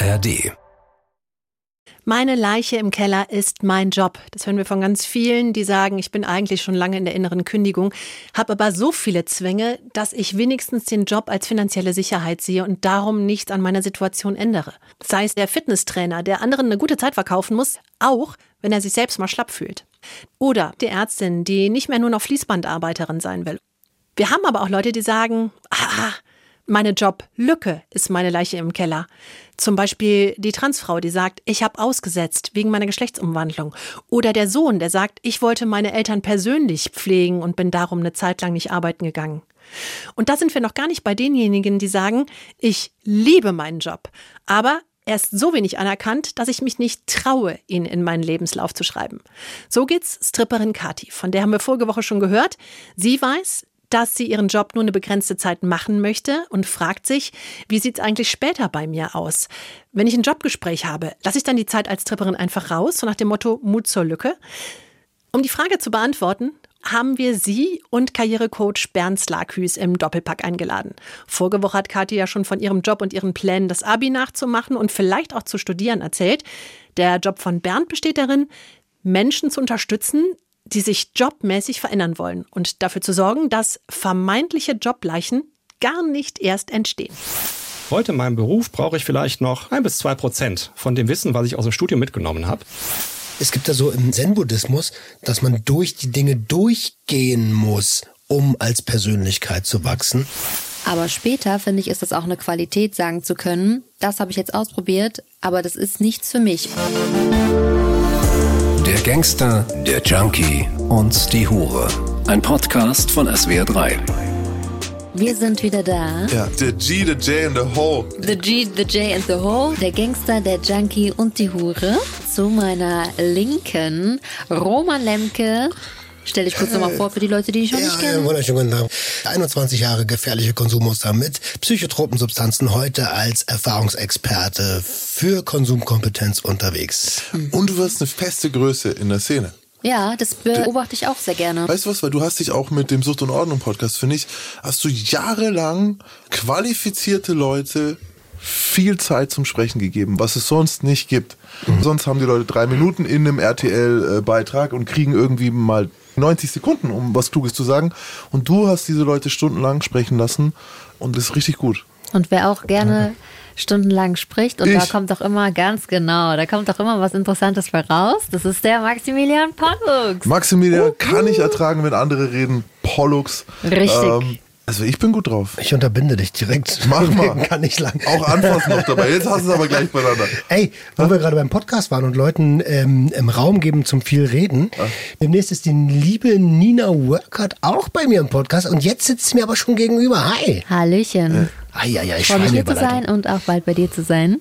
ARD. Meine Leiche im Keller ist mein Job. Das hören wir von ganz vielen, die sagen, ich bin eigentlich schon lange in der inneren Kündigung, habe aber so viele Zwänge, dass ich wenigstens den Job als finanzielle Sicherheit sehe und darum nichts an meiner Situation ändere. Sei es der Fitnesstrainer, der anderen eine gute Zeit verkaufen muss, auch wenn er sich selbst mal schlapp fühlt. Oder die Ärztin, die nicht mehr nur noch Fließbandarbeiterin sein will. Wir haben aber auch Leute, die sagen, ah, meine Joblücke ist meine Leiche im Keller. Zum Beispiel die Transfrau, die sagt, ich habe ausgesetzt wegen meiner Geschlechtsumwandlung. Oder der Sohn, der sagt, ich wollte meine Eltern persönlich pflegen und bin darum eine Zeit lang nicht arbeiten gegangen. Und da sind wir noch gar nicht bei denjenigen, die sagen, ich liebe meinen Job, aber er ist so wenig anerkannt, dass ich mich nicht traue, ihn in meinen Lebenslauf zu schreiben. So geht's Stripperin Kati, von der haben wir vorige Woche schon gehört. Sie weiß, dass sie ihren Job nur eine begrenzte Zeit machen möchte und fragt sich, wie sieht es eigentlich später bei mir aus? Wenn ich ein Jobgespräch habe, lasse ich dann die Zeit als Tripperin einfach raus, so nach dem Motto Mut zur Lücke? Um die Frage zu beantworten, haben wir Sie und Karrierecoach Bernd Slaküs im Doppelpack eingeladen. Vorige Woche hat Kathi ja schon von ihrem Job und ihren Plänen, das Abi nachzumachen und vielleicht auch zu studieren, erzählt. Der Job von Bernd besteht darin, Menschen zu unterstützen, die sich jobmäßig verändern wollen und dafür zu sorgen, dass vermeintliche Jobleichen gar nicht erst entstehen. Heute in meinem Beruf brauche ich vielleicht noch ein bis zwei Prozent von dem Wissen, was ich aus dem Studium mitgenommen habe. Es gibt da so im Zen-Buddhismus, dass man durch die Dinge durchgehen muss, um als Persönlichkeit zu wachsen. Aber später finde ich, ist das auch eine Qualität, sagen zu können, das habe ich jetzt ausprobiert, aber das ist nichts für mich. Der Gangster, der Junkie und die Hure. Ein Podcast von SWR3. Wir sind wieder da. Ja, the G, the J and the Ho. The G, the J and the Ho. Der Gangster, der Junkie und die Hure. Zu meiner Linken Roman Lemke. Stell dich kurz nochmal vor für die Leute, die dich noch ja, nicht kennen. Ja, wunderschönen guten Tag. 21 Jahre gefährliche Konsummuster mit psychotropen Substanzen, heute als Erfahrungsexperte für Konsumkompetenz unterwegs. Und du wirst eine feste Größe in der Szene. Ja, das beobachte ich auch sehr gerne. Weißt du was, weil du hast dich auch mit dem Sucht und Ordnung Podcast, finde ich, hast du jahrelang qualifizierte Leute viel Zeit zum Sprechen gegeben, was es sonst nicht gibt. Mhm. Sonst haben die Leute drei Minuten in einem RTL-Beitrag und kriegen irgendwie mal 90 Sekunden, um was Kluges zu sagen. Und du hast diese Leute stundenlang sprechen lassen und das ist richtig gut. Und wer auch gerne stundenlang spricht und ich. da kommt doch immer ganz genau, da kommt doch immer was Interessantes voraus. Das ist der Maximilian Pollux. Maximilian uh, kann ich ertragen, wenn andere reden. Pollux. Richtig. Ähm, also ich bin gut drauf. Ich unterbinde dich direkt. Mach mal. Kann nicht lang. Auch anfassen noch dabei. Jetzt hast du es aber gleich beieinander. Ey, wo ha? wir gerade beim Podcast waren und Leuten ähm, im Raum geben zum viel reden. Ha? Demnächst ist die liebe Nina Workert auch bei mir im Podcast und jetzt sitzt sie mir aber schon gegenüber. Hi. Hallöchen. Äh. Ai, ai, ai, ich freue mich hier zu sein und auch bald bei dir zu sein.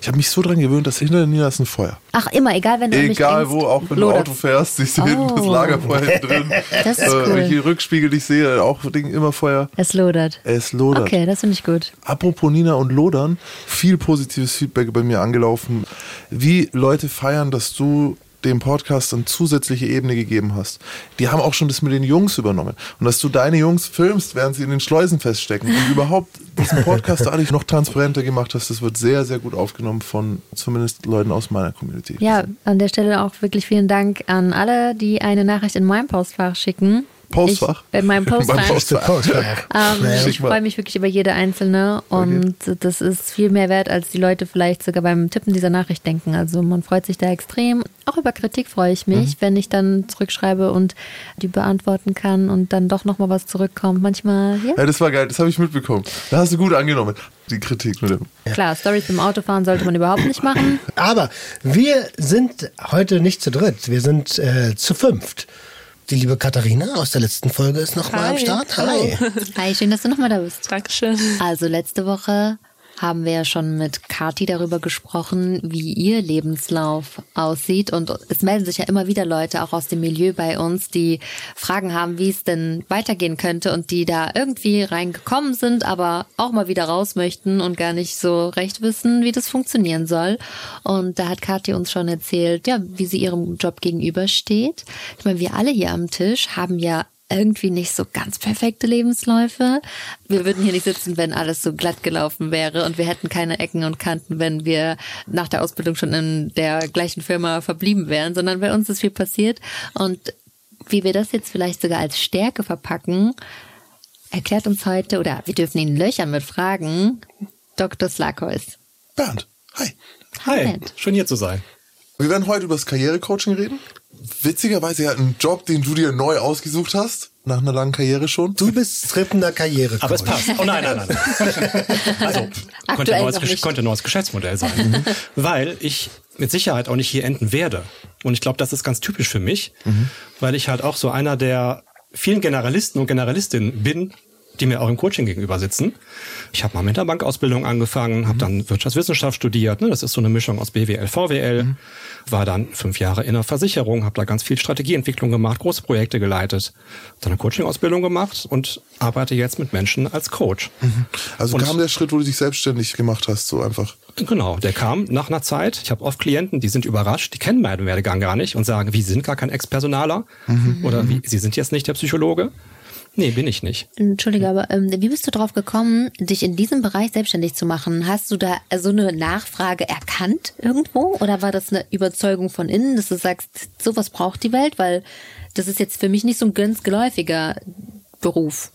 Ich habe mich so dran gewöhnt, dass hinter der Nina ist ein Feuer. Ach, immer, egal, wenn du Egal wo, auch wenn lodert. du Auto fährst, siehst du oh. hinten das Lagerfeuer hinten drin. Das ist cool. Wenn ich die Rückspiegel dich sehe, auch Ding, immer Feuer. Es lodert. Es lodert. Okay, das finde ich gut. Apropos Nina und Lodern, viel positives Feedback bei mir angelaufen. Wie Leute feiern, dass du dem Podcast eine zusätzliche Ebene gegeben hast. Die haben auch schon das mit den Jungs übernommen. Und dass du deine Jungs filmst, während sie in den Schleusen feststecken und überhaupt diesen Podcast dadurch noch transparenter gemacht hast, das wird sehr, sehr gut aufgenommen von zumindest Leuten aus meiner Community. Ja, an der Stelle auch wirklich vielen Dank an alle, die eine Nachricht in meinem Postfach schicken. Postfach. Ich, in meinem Postfach. Postfach. ähm, ich freue mich wirklich über jede einzelne und okay. das ist viel mehr wert, als die Leute vielleicht sogar beim Tippen dieser Nachricht denken. Also man freut sich da extrem. Auch über Kritik freue ich mich, mhm. wenn ich dann zurückschreibe und die beantworten kann und dann doch nochmal was zurückkommt. Manchmal, ja. ja das war geil, das habe ich mitbekommen. Da hast du gut angenommen, die Kritik mit dem. Ja. Klar, Stories im Autofahren sollte man überhaupt nicht machen. Aber wir sind heute nicht zu dritt, wir sind äh, zu fünft. Die liebe Katharina aus der letzten Folge ist nochmal am Start. Hi. Hi, schön, dass du nochmal da bist. Dankeschön. Also letzte Woche haben wir ja schon mit Kati darüber gesprochen, wie ihr Lebenslauf aussieht. Und es melden sich ja immer wieder Leute auch aus dem Milieu bei uns, die Fragen haben, wie es denn weitergehen könnte und die da irgendwie reingekommen sind, aber auch mal wieder raus möchten und gar nicht so recht wissen, wie das funktionieren soll. Und da hat Kathi uns schon erzählt, ja, wie sie ihrem Job gegenübersteht. Ich meine, wir alle hier am Tisch haben ja irgendwie nicht so ganz perfekte Lebensläufe. Wir würden hier nicht sitzen, wenn alles so glatt gelaufen wäre und wir hätten keine Ecken und Kanten, wenn wir nach der Ausbildung schon in der gleichen Firma verblieben wären, sondern bei uns ist viel passiert und wie wir das jetzt vielleicht sogar als Stärke verpacken, erklärt uns heute, oder wir dürfen ihn löchern mit Fragen, Dr. Slakos. Bernd, hi. Hi, Bernd. schön hier zu sein. Wir werden heute über das Karrierecoaching reden. Witzigerweise ja ein Job, den du dir neu ausgesucht hast, nach einer langen Karriere schon. Du bist strippender Karriere. Aber es passt. Oh nein, nein, nein. Also, könnte ein, neues, könnte ein neues Geschäftsmodell sein. Weil ich mit Sicherheit auch nicht hier enden werde. Und ich glaube, das ist ganz typisch für mich, weil ich halt auch so einer der vielen Generalisten und Generalistinnen bin, die mir auch im Coaching gegenüber sitzen. Ich habe mal mit der Bankausbildung angefangen, habe dann Wirtschaftswissenschaft studiert. Ne? Das ist so eine Mischung aus BWL, VWL. War dann fünf Jahre in der Versicherung, habe da ganz viel Strategieentwicklung gemacht, große Projekte geleitet, dann eine Coaching-Ausbildung gemacht und arbeite jetzt mit Menschen als Coach. Also Und- kam der Schritt, wo du dich selbstständig gemacht hast, so einfach. Genau, der kam nach einer Zeit. Ich habe oft Klienten, die sind überrascht, die kennen meinen Werdegang gar nicht und sagen, wie sind gar kein Ex-Personaler oder wie, Sie sind jetzt nicht der Psychologe. Nee, bin ich nicht. Entschuldige, aber ähm, wie bist du drauf gekommen, dich in diesem Bereich selbstständig zu machen? Hast du da so eine Nachfrage erkannt irgendwo? Oder war das eine Überzeugung von innen, dass du sagst, sowas braucht die Welt? Weil das ist jetzt für mich nicht so ein ganz geläufiger Beruf.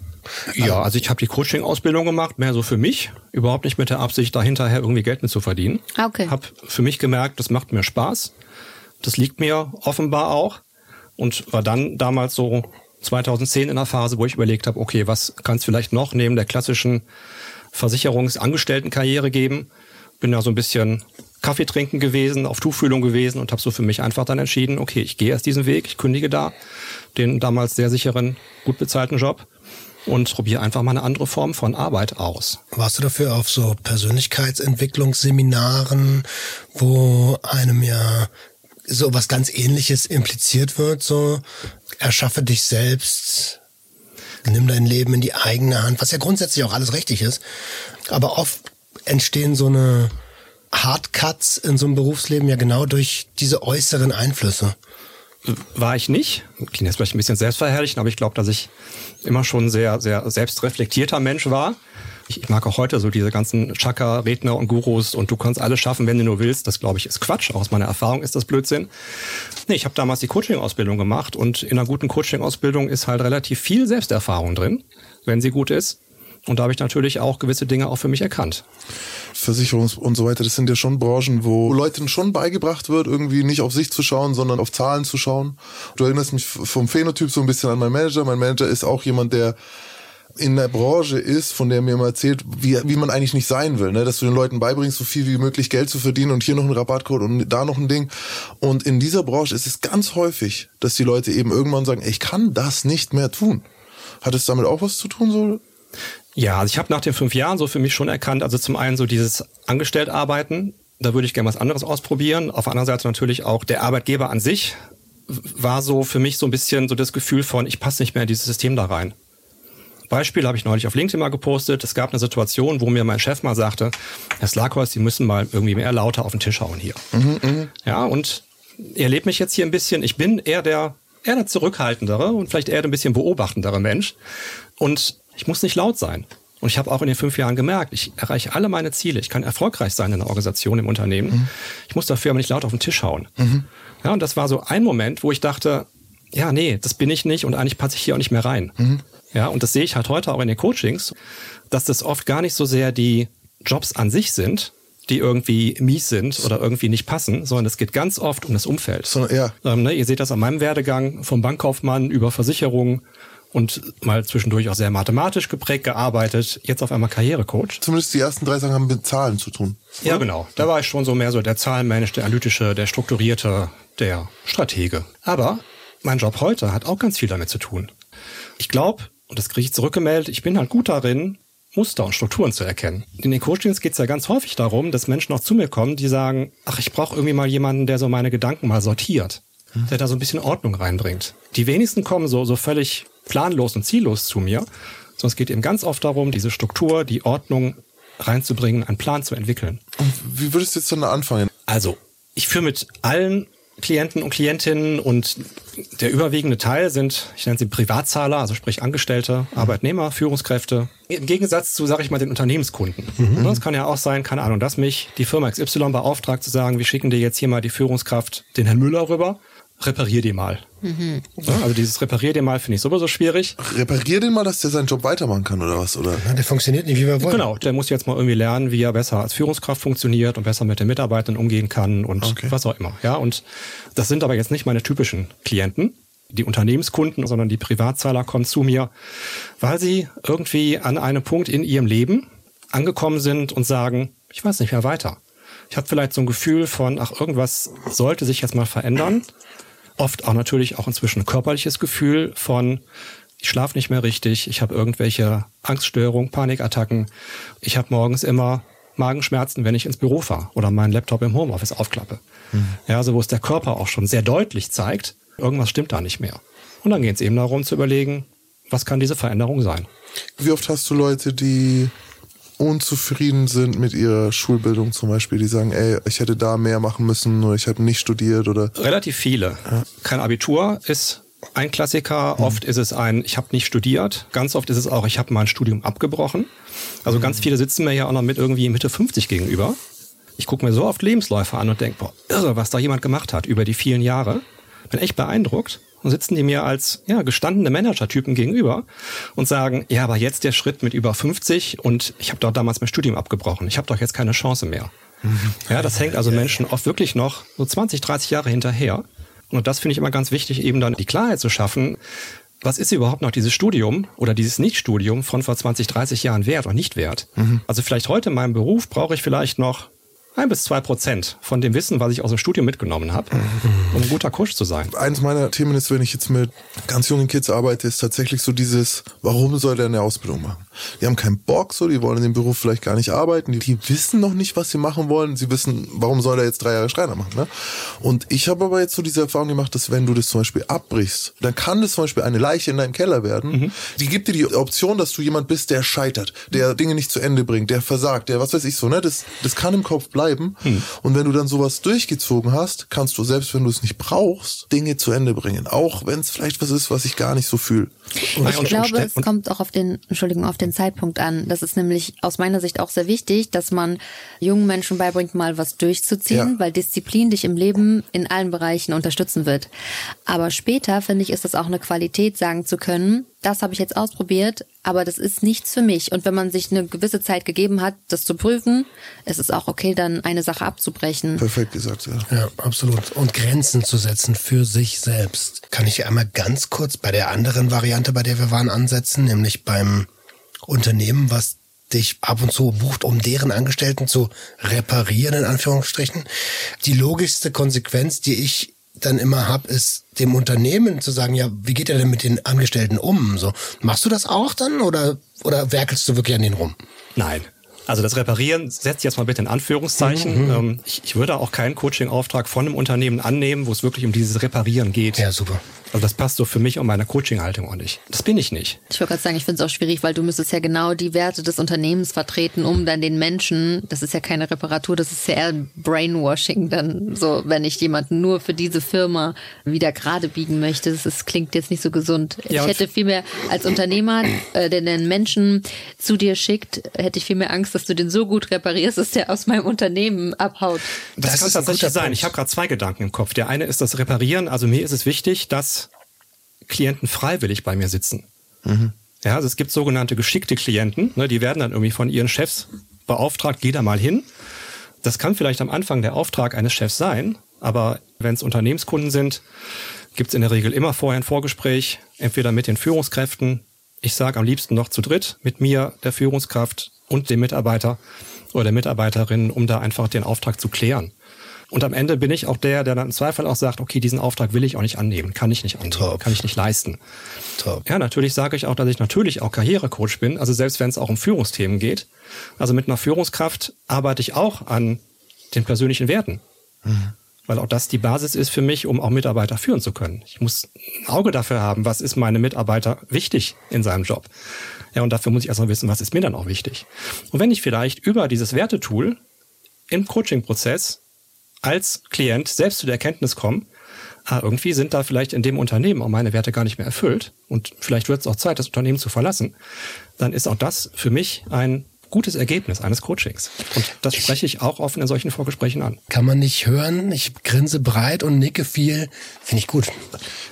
Ja, also ich habe die Coaching-Ausbildung gemacht, mehr so für mich, überhaupt nicht mit der Absicht, dahinterher irgendwie Geld mit zu verdienen. Ah, okay. Hab für mich gemerkt, das macht mir Spaß. Das liegt mir offenbar auch. Und war dann damals so 2010 in der Phase, wo ich überlegt habe, okay, was kann es vielleicht noch neben der klassischen Versicherungsangestelltenkarriere geben? Bin da so ein bisschen Kaffee trinken gewesen, auf Tuchfühlung gewesen und habe so für mich einfach dann entschieden, okay, ich gehe erst diesen Weg, ich kündige da den damals sehr sicheren, gut bezahlten Job und probiere einfach mal eine andere Form von Arbeit aus. Warst du dafür auf so Persönlichkeitsentwicklungsseminaren, wo einem ja so was ganz ähnliches impliziert wird, so erschaffe dich selbst, nimm dein Leben in die eigene Hand, was ja grundsätzlich auch alles richtig ist. Aber oft entstehen so eine Hardcuts in so einem Berufsleben ja genau durch diese äußeren Einflüsse. War ich nicht. Klingt jetzt vielleicht ein bisschen selbstverherrlichen, aber ich glaube, dass ich immer schon sehr, sehr selbstreflektierter Mensch war. Ich, ich mag auch heute so diese ganzen Chakra-Redner und Gurus und du kannst alles schaffen, wenn du nur willst. Das, glaube ich, ist Quatsch. Aus meiner Erfahrung ist das Blödsinn. Nee, ich habe damals die Coaching-Ausbildung gemacht und in einer guten Coaching-Ausbildung ist halt relativ viel Selbsterfahrung drin, wenn sie gut ist. Und da habe ich natürlich auch gewisse Dinge auch für mich erkannt. Versicherungs- und so weiter, das sind ja schon Branchen, wo Leuten schon beigebracht wird, irgendwie nicht auf sich zu schauen, sondern auf Zahlen zu schauen. Du erinnerst mich vom Phänotyp so ein bisschen an meinen Manager. Mein Manager ist auch jemand, der in der Branche ist, von der mir immer erzählt, wie, wie man eigentlich nicht sein will, ne? dass du den Leuten beibringst, so viel wie möglich Geld zu verdienen und hier noch ein Rabattcode und da noch ein Ding. Und in dieser Branche ist es ganz häufig, dass die Leute eben irgendwann sagen, ich kann das nicht mehr tun. Hat es damit auch was zu tun, so? Ja, also ich habe nach den fünf Jahren so für mich schon erkannt, also zum einen so dieses Angestelltarbeiten, da würde ich gerne was anderes ausprobieren. Auf der anderen Seite natürlich auch der Arbeitgeber an sich war so für mich so ein bisschen so das Gefühl von, ich passe nicht mehr in dieses System da rein. Beispiel habe ich neulich auf LinkedIn mal gepostet. Es gab eine Situation, wo mir mein Chef mal sagte, Herr Slakos, Sie müssen mal irgendwie mehr lauter auf den Tisch hauen hier. Ja, und ihr erlebt mich jetzt hier ein bisschen. Ich bin eher der, eher der zurückhaltendere und vielleicht eher ein bisschen beobachtendere Mensch. Und ich muss nicht laut sein. Und ich habe auch in den fünf Jahren gemerkt, ich erreiche alle meine Ziele. Ich kann erfolgreich sein in der Organisation, im Unternehmen. Ich muss dafür aber nicht laut auf den Tisch hauen. Ja, und das war so ein Moment, wo ich dachte, ja, nee, das bin ich nicht und eigentlich passe ich hier auch nicht mehr rein. Ja, und das sehe ich halt heute auch in den Coachings, dass das oft gar nicht so sehr die Jobs an sich sind, die irgendwie mies sind oder irgendwie nicht passen, sondern es geht ganz oft um das Umfeld. Sondern eher, Ähm, ne, ihr seht das an meinem Werdegang vom Bankkaufmann über Versicherungen und mal zwischendurch auch sehr mathematisch geprägt gearbeitet, jetzt auf einmal Karrierecoach. zumindest die ersten drei Sachen haben mit Zahlen zu tun. Ja, genau. Da war ich schon so mehr so der Zahlenmensch, der analytische, der strukturierte, der Stratege. Aber mein Job heute hat auch ganz viel damit zu tun. Ich glaube, und das kriege ich zurückgemeldet, ich bin halt gut darin, Muster und Strukturen zu erkennen. In den Coachings geht es ja ganz häufig darum, dass Menschen auch zu mir kommen, die sagen, ach, ich brauche irgendwie mal jemanden, der so meine Gedanken mal sortiert, der da so ein bisschen Ordnung reinbringt. Die wenigsten kommen so, so völlig planlos und ziellos zu mir, sondern es geht eben ganz oft darum, diese Struktur, die Ordnung reinzubringen, einen Plan zu entwickeln. Und wie würdest du jetzt dann da anfangen? Also, ich führe mit allen Klienten und Klientinnen und der überwiegende Teil sind, ich nenne sie Privatzahler, also sprich Angestellte, Arbeitnehmer, Führungskräfte. Im Gegensatz zu, sage ich mal, den Unternehmenskunden. Mhm. Das kann ja auch sein, keine Ahnung, dass mich die Firma XY beauftragt zu sagen, wir schicken dir jetzt hier mal die Führungskraft, den Herrn Müller rüber reparier die mal. Mhm. Ja, also dieses reparier den mal finde ich sowieso schwierig. Reparier den mal, dass der seinen Job weitermachen kann oder was? Oder? Ja, der funktioniert nicht, wie wir wollen. Genau, der muss jetzt mal irgendwie lernen, wie er besser als Führungskraft funktioniert und besser mit den Mitarbeitern umgehen kann und okay. was auch immer. Ja, und das sind aber jetzt nicht meine typischen Klienten, die Unternehmenskunden, sondern die Privatzahler kommen zu mir, weil sie irgendwie an einem Punkt in ihrem Leben angekommen sind und sagen, ich weiß nicht mehr weiter. Ich habe vielleicht so ein Gefühl von, ach, irgendwas sollte sich jetzt mal verändern oft auch natürlich auch inzwischen ein körperliches Gefühl von, ich schlafe nicht mehr richtig, ich habe irgendwelche Angststörungen, Panikattacken, ich habe morgens immer Magenschmerzen, wenn ich ins Büro fahre oder meinen Laptop im Homeoffice aufklappe. Mhm. Ja, also wo es der Körper auch schon sehr deutlich zeigt, irgendwas stimmt da nicht mehr. Und dann geht es eben darum zu überlegen, was kann diese Veränderung sein. Wie oft hast du Leute, die unzufrieden sind mit ihrer Schulbildung zum Beispiel, die sagen, ey, ich hätte da mehr machen müssen oder ich habe nicht studiert oder. Relativ viele. Ja. Kein Abitur ist ein Klassiker. Mhm. Oft ist es ein, ich habe nicht studiert. Ganz oft ist es auch, ich habe mein Studium abgebrochen. Also ganz viele sitzen mir ja auch noch mit irgendwie Mitte 50 gegenüber. Ich gucke mir so oft Lebensläufe an und denke, boah, irre, was da jemand gemacht hat über die vielen Jahre. Bin echt beeindruckt und sitzen die mir als ja, gestandene Managertypen gegenüber und sagen, ja, aber jetzt der Schritt mit über 50 und ich habe doch damals mein Studium abgebrochen. Ich habe doch jetzt keine Chance mehr. Mhm. Ja, das hängt also Menschen oft wirklich noch so 20, 30 Jahre hinterher. Und das finde ich immer ganz wichtig, eben dann die Klarheit zu schaffen, was ist überhaupt noch dieses Studium oder dieses Nichtstudium von vor 20, 30 Jahren wert oder nicht wert? Mhm. Also vielleicht heute in meinem Beruf brauche ich vielleicht noch ein bis zwei Prozent von dem Wissen, was ich aus dem Studium mitgenommen habe, um ein guter Coach zu sein. Eines meiner Themen ist, wenn ich jetzt mit ganz jungen Kids arbeite, ist tatsächlich so dieses, warum soll der eine Ausbildung machen? Die haben keinen Bock, so, die wollen in dem Beruf vielleicht gar nicht arbeiten, die, die wissen noch nicht, was sie machen wollen. Sie wissen, warum soll er jetzt drei Jahre Schreiner machen? Ne? Und ich habe aber jetzt so diese Erfahrung gemacht, dass wenn du das zum Beispiel abbrichst, dann kann das zum Beispiel eine Leiche in deinem Keller werden. Mhm. Die gibt dir die Option, dass du jemand bist, der scheitert, der Dinge nicht zu Ende bringt, der versagt, der was weiß ich so. Ne? Das, das kann im Kopf bleiben bleiben. Hm. Und wenn du dann sowas durchgezogen hast, kannst du, selbst wenn du es nicht brauchst, Dinge zu Ende bringen. Auch wenn es vielleicht was ist, was ich gar nicht so fühle. Ich glaube, es kommt auch auf den, Entschuldigung, auf den Zeitpunkt an. Das ist nämlich aus meiner Sicht auch sehr wichtig, dass man jungen Menschen beibringt, mal was durchzuziehen, ja. weil Disziplin dich im Leben in allen Bereichen unterstützen wird. Aber später, finde ich, ist das auch eine Qualität, sagen zu können, das habe ich jetzt ausprobiert, aber das ist nichts für mich. Und wenn man sich eine gewisse Zeit gegeben hat, das zu prüfen, ist es auch okay, dann eine Sache abzubrechen. Perfekt gesagt, ja. Ja, absolut. Und Grenzen zu setzen für sich selbst. Kann ich einmal ganz kurz bei der anderen Variante, bei der wir waren, ansetzen, nämlich beim Unternehmen, was dich ab und zu bucht, um deren Angestellten zu reparieren, in Anführungsstrichen. Die logischste Konsequenz, die ich dann immer habe, ist dem Unternehmen zu sagen, ja, wie geht er denn mit den Angestellten um? So, machst du das auch dann oder, oder werkelst du wirklich an denen rum? Nein. Also das Reparieren setzt jetzt mal bitte in Anführungszeichen. Mhm. Ähm, ich, ich würde auch keinen Coaching-Auftrag von einem Unternehmen annehmen, wo es wirklich um dieses Reparieren geht. Ja, super. Also das passt so für mich und meine Coaching-Haltung auch nicht. Das bin ich nicht. Ich wollte gerade sagen, ich finde es auch schwierig, weil du müsstest ja genau die Werte des Unternehmens vertreten, um dann den Menschen, das ist ja keine Reparatur, das ist ja eher Brainwashing, dann so, wenn ich jemanden nur für diese Firma wieder gerade biegen möchte, das, ist, klingt jetzt nicht so gesund. Ja, ich hätte vielmehr als Unternehmer, äh, der den Menschen zu dir schickt, hätte ich viel mehr Angst, dass du den so gut reparierst, dass der aus meinem Unternehmen abhaut. Das, das kann tatsächlich sein. Ich habe gerade zwei Gedanken im Kopf. Der eine ist das Reparieren. Also mir ist es wichtig, dass Klienten freiwillig bei mir sitzen. Mhm. Ja, also es gibt sogenannte geschickte Klienten, ne, die werden dann irgendwie von ihren Chefs beauftragt, geh da mal hin. Das kann vielleicht am Anfang der Auftrag eines Chefs sein, aber wenn es Unternehmenskunden sind, gibt es in der Regel immer vorher ein Vorgespräch, entweder mit den Führungskräften, ich sage am liebsten noch zu dritt, mit mir, der Führungskraft und dem Mitarbeiter oder der Mitarbeiterin, um da einfach den Auftrag zu klären. Und am Ende bin ich auch der, der dann im Zweifel auch sagt, okay, diesen Auftrag will ich auch nicht annehmen, kann ich nicht annehmen, Top. kann ich nicht leisten. Top. Ja, natürlich sage ich auch, dass ich natürlich auch Karrierecoach bin, also selbst wenn es auch um Führungsthemen geht. Also mit einer Führungskraft arbeite ich auch an den persönlichen Werten. Mhm. Weil auch das die Basis ist für mich, um auch Mitarbeiter führen zu können. Ich muss ein Auge dafür haben, was ist meinem Mitarbeiter wichtig in seinem Job. Ja, und dafür muss ich erstmal wissen, was ist mir dann auch wichtig. Und wenn ich vielleicht über dieses Wertetool im Coaching-Prozess als Klient selbst zu der Erkenntnis kommen, ah, irgendwie sind da vielleicht in dem Unternehmen auch meine Werte gar nicht mehr erfüllt und vielleicht wird es auch Zeit, das Unternehmen zu verlassen, dann ist auch das für mich ein gutes Ergebnis eines Coachings. Und das spreche ich auch offen in solchen Vorgesprächen an. Kann man nicht hören. Ich grinse breit und nicke viel. Finde ich gut.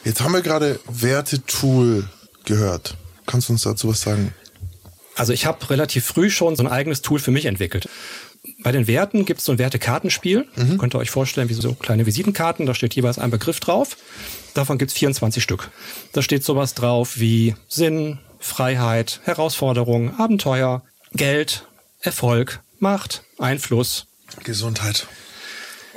Jetzt haben wir gerade Werte-Tool gehört. Kannst du uns dazu was sagen? Also ich habe relativ früh schon so ein eigenes Tool für mich entwickelt. Bei den Werten gibt es so ein Wertekartenspiel. Mhm. Könnt ihr euch vorstellen, wie so kleine Visitenkarten. Da steht jeweils ein Begriff drauf. Davon gibt es 24 Stück. Da steht sowas drauf wie Sinn, Freiheit, Herausforderung, Abenteuer, Geld, Erfolg, Macht, Einfluss. Gesundheit.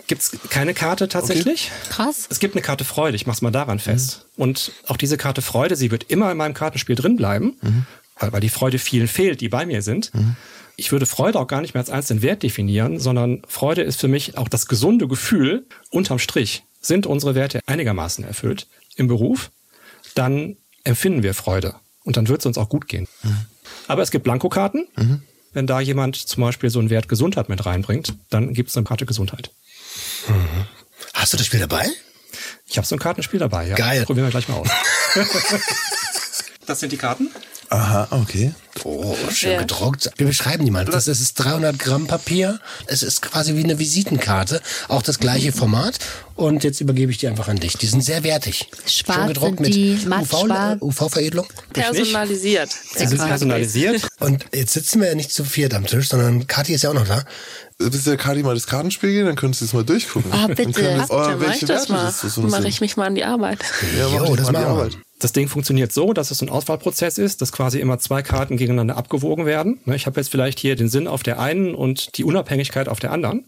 Gibt es keine Karte tatsächlich? Okay. Krass. Es gibt eine Karte Freude, ich mach's mal daran fest. Mhm. Und auch diese Karte Freude, sie wird immer in meinem Kartenspiel drin bleiben, mhm. weil, weil die Freude vielen fehlt, die bei mir sind. Mhm. Ich würde Freude auch gar nicht mehr als einzelnen Wert definieren, sondern Freude ist für mich auch das gesunde Gefühl, unterm Strich, sind unsere Werte einigermaßen erfüllt im Beruf, dann empfinden wir Freude und dann wird es uns auch gut gehen. Mhm. Aber es gibt Blankokarten. Mhm. Wenn da jemand zum Beispiel so einen Wert Gesundheit mit reinbringt, dann gibt es eine Karte Gesundheit. Mhm. Hast du das Spiel dabei? Ich habe so ein Kartenspiel dabei, ja. Geil. Probieren wir gleich mal aus. das sind die Karten. Aha, okay. Oh, schön ja. gedruckt. Wir beschreiben die mal. Das ist 300 Gramm Papier. Es ist quasi wie eine Visitenkarte. Auch das gleiche Format. Und jetzt übergebe ich die einfach an dich. Die sind sehr wertig. Schwarz schön gedruckt mit UV-Veredelung. UV personalisiert. Sie sind personalisiert. Und jetzt sitzen wir ja nicht zu viert am Tisch, sondern Kathi ist ja auch noch da. Willst du der Kadi mal das Kartenspiel gehen? Dann könntest du es mal durchgucken. Ah, bitte. Dann das, oh, welche ich das mal. Das mache ich mich mal an die Arbeit. Ja, mach jo, das mal an die Arbeit. Das Ding funktioniert so, dass es ein Auswahlprozess ist, dass quasi immer zwei Karten gegeneinander abgewogen werden. Ne, ich habe jetzt vielleicht hier den Sinn auf der einen und die Unabhängigkeit auf der anderen.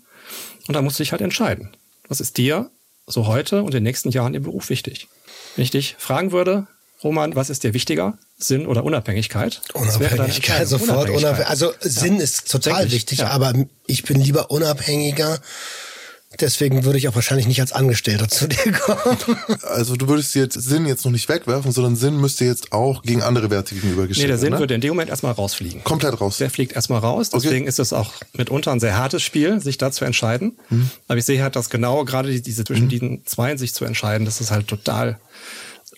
Und da musst du dich halt entscheiden. Was ist dir so heute und in den nächsten Jahren im Beruf wichtig? Wenn ich dich fragen würde, Roman, was ist dir wichtiger? Sinn oder Unabhängigkeit? Unabhängigkeit, sofort. Unabhängigkeit. Also Sinn ja. ist total wichtig, ja. aber ich bin lieber unabhängiger. Deswegen würde ich auch wahrscheinlich nicht als Angestellter zu dir kommen. Also du würdest jetzt Sinn jetzt noch nicht wegwerfen, sondern Sinn müsste jetzt auch gegen andere Werte gegenübergestellt werden. Nee, der Sinn ne? würde in dem Moment erstmal rausfliegen. Komplett raus. Der fliegt erstmal raus. Deswegen okay. ist es auch mitunter ein sehr hartes Spiel, sich da zu entscheiden. Mhm. Aber ich sehe halt, dass genau gerade diese zwischen mhm. diesen zwei sich zu entscheiden, das ist halt total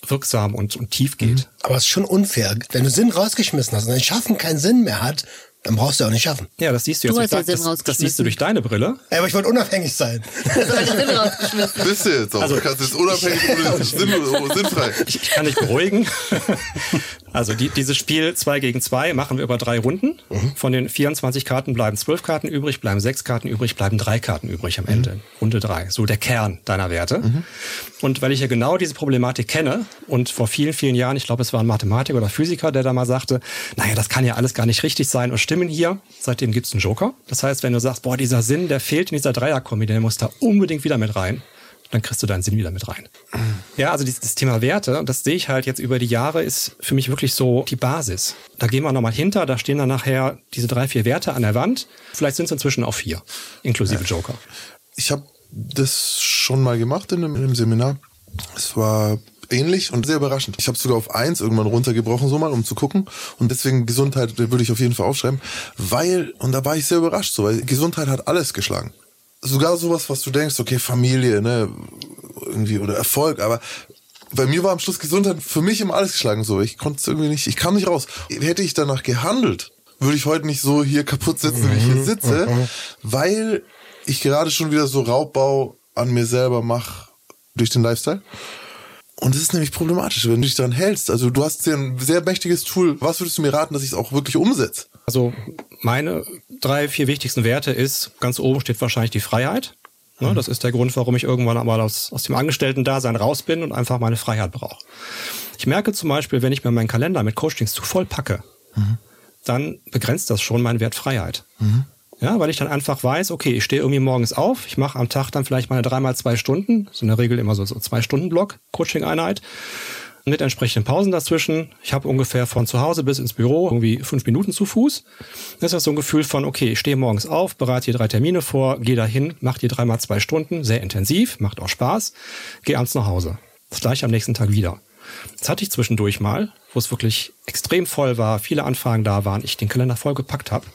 wirksam und, und tief geht. Mhm. Aber es ist schon unfair. Wenn du Sinn rausgeschmissen hast und dein Schaffen keinen Sinn mehr hat, dann brauchst du auch nicht schaffen. Ja, das siehst du jetzt. Du hast ja Sinn das, das siehst du durch deine Brille. Ja, aber ich wollte unabhängig sein. Bist du jetzt auch. Also, du kannst jetzt unabhängig oder sinnfrei. Ich, ich, kann dich beruhigen. Also die, dieses Spiel 2 gegen 2 machen wir über drei Runden. Mhm. Von den 24 Karten bleiben 12 Karten übrig, bleiben 6 Karten übrig, bleiben 3 Karten übrig am Ende. Mhm. Runde 3. So der Kern deiner Werte. Mhm. Und weil ich ja genau diese Problematik kenne und vor vielen, vielen Jahren, ich glaube, es war ein Mathematiker oder Physiker, der da mal sagte, naja, das kann ja alles gar nicht richtig sein und stimmen hier. Seitdem gibt's einen Joker. Das heißt, wenn du sagst, boah, dieser Sinn, der fehlt in dieser Dreierkombi, der muss da unbedingt wieder mit rein dann kriegst du deinen Sinn wieder mit rein. Ja, also dieses Thema Werte, das sehe ich halt jetzt über die Jahre, ist für mich wirklich so die Basis. Da gehen wir nochmal hinter, da stehen dann nachher diese drei, vier Werte an der Wand. Vielleicht sind es inzwischen auch vier, inklusive Joker. Ich habe das schon mal gemacht in einem, in einem Seminar. Es war ähnlich und sehr überraschend. Ich habe sogar auf eins irgendwann runtergebrochen, so mal, um zu gucken. Und deswegen Gesundheit würde ich auf jeden Fall aufschreiben. Weil, und da war ich sehr überrascht, so, weil Gesundheit hat alles geschlagen sogar sowas, was du denkst, okay, Familie, ne, irgendwie oder Erfolg, aber bei mir war am Schluss Gesundheit für mich immer alles geschlagen so. Ich konnte es irgendwie nicht, ich kam nicht raus. Hätte ich danach gehandelt, würde ich heute nicht so hier kaputt sitzen, wie ich hier mhm. sitze, mhm. weil ich gerade schon wieder so Raubbau an mir selber mache durch den Lifestyle. Und das ist nämlich problematisch, wenn du dich daran hältst. Also du hast ja ein sehr mächtiges Tool. Was würdest du mir raten, dass ich es auch wirklich umsetze? Also meine drei, vier wichtigsten Werte ist, ganz oben steht wahrscheinlich die Freiheit. Ne, mhm. Das ist der Grund, warum ich irgendwann einmal aus, aus dem Angestellten-Dasein raus bin und einfach meine Freiheit brauche. Ich merke zum Beispiel, wenn ich mir meinen Kalender mit Coachings zu voll packe, mhm. dann begrenzt das schon meinen Wert Freiheit. Mhm. Ja, weil ich dann einfach weiß, okay, ich stehe irgendwie morgens auf, ich mache am Tag dann vielleicht meine dreimal zwei Stunden, so in der Regel immer so, so zwei Stunden Block, Coaching-Einheit, mit entsprechenden Pausen dazwischen. Ich habe ungefähr von zu Hause bis ins Büro irgendwie fünf Minuten zu Fuß. Das ist so ein Gefühl von, okay, ich stehe morgens auf, bereite hier drei Termine vor, gehe dahin, mache die dreimal zwei Stunden, sehr intensiv, macht auch Spaß, gehe abends nach Hause. Das gleiche am nächsten Tag wieder. Das hatte ich zwischendurch mal, wo es wirklich extrem voll war, viele Anfragen da waren, ich den Kalender vollgepackt habe.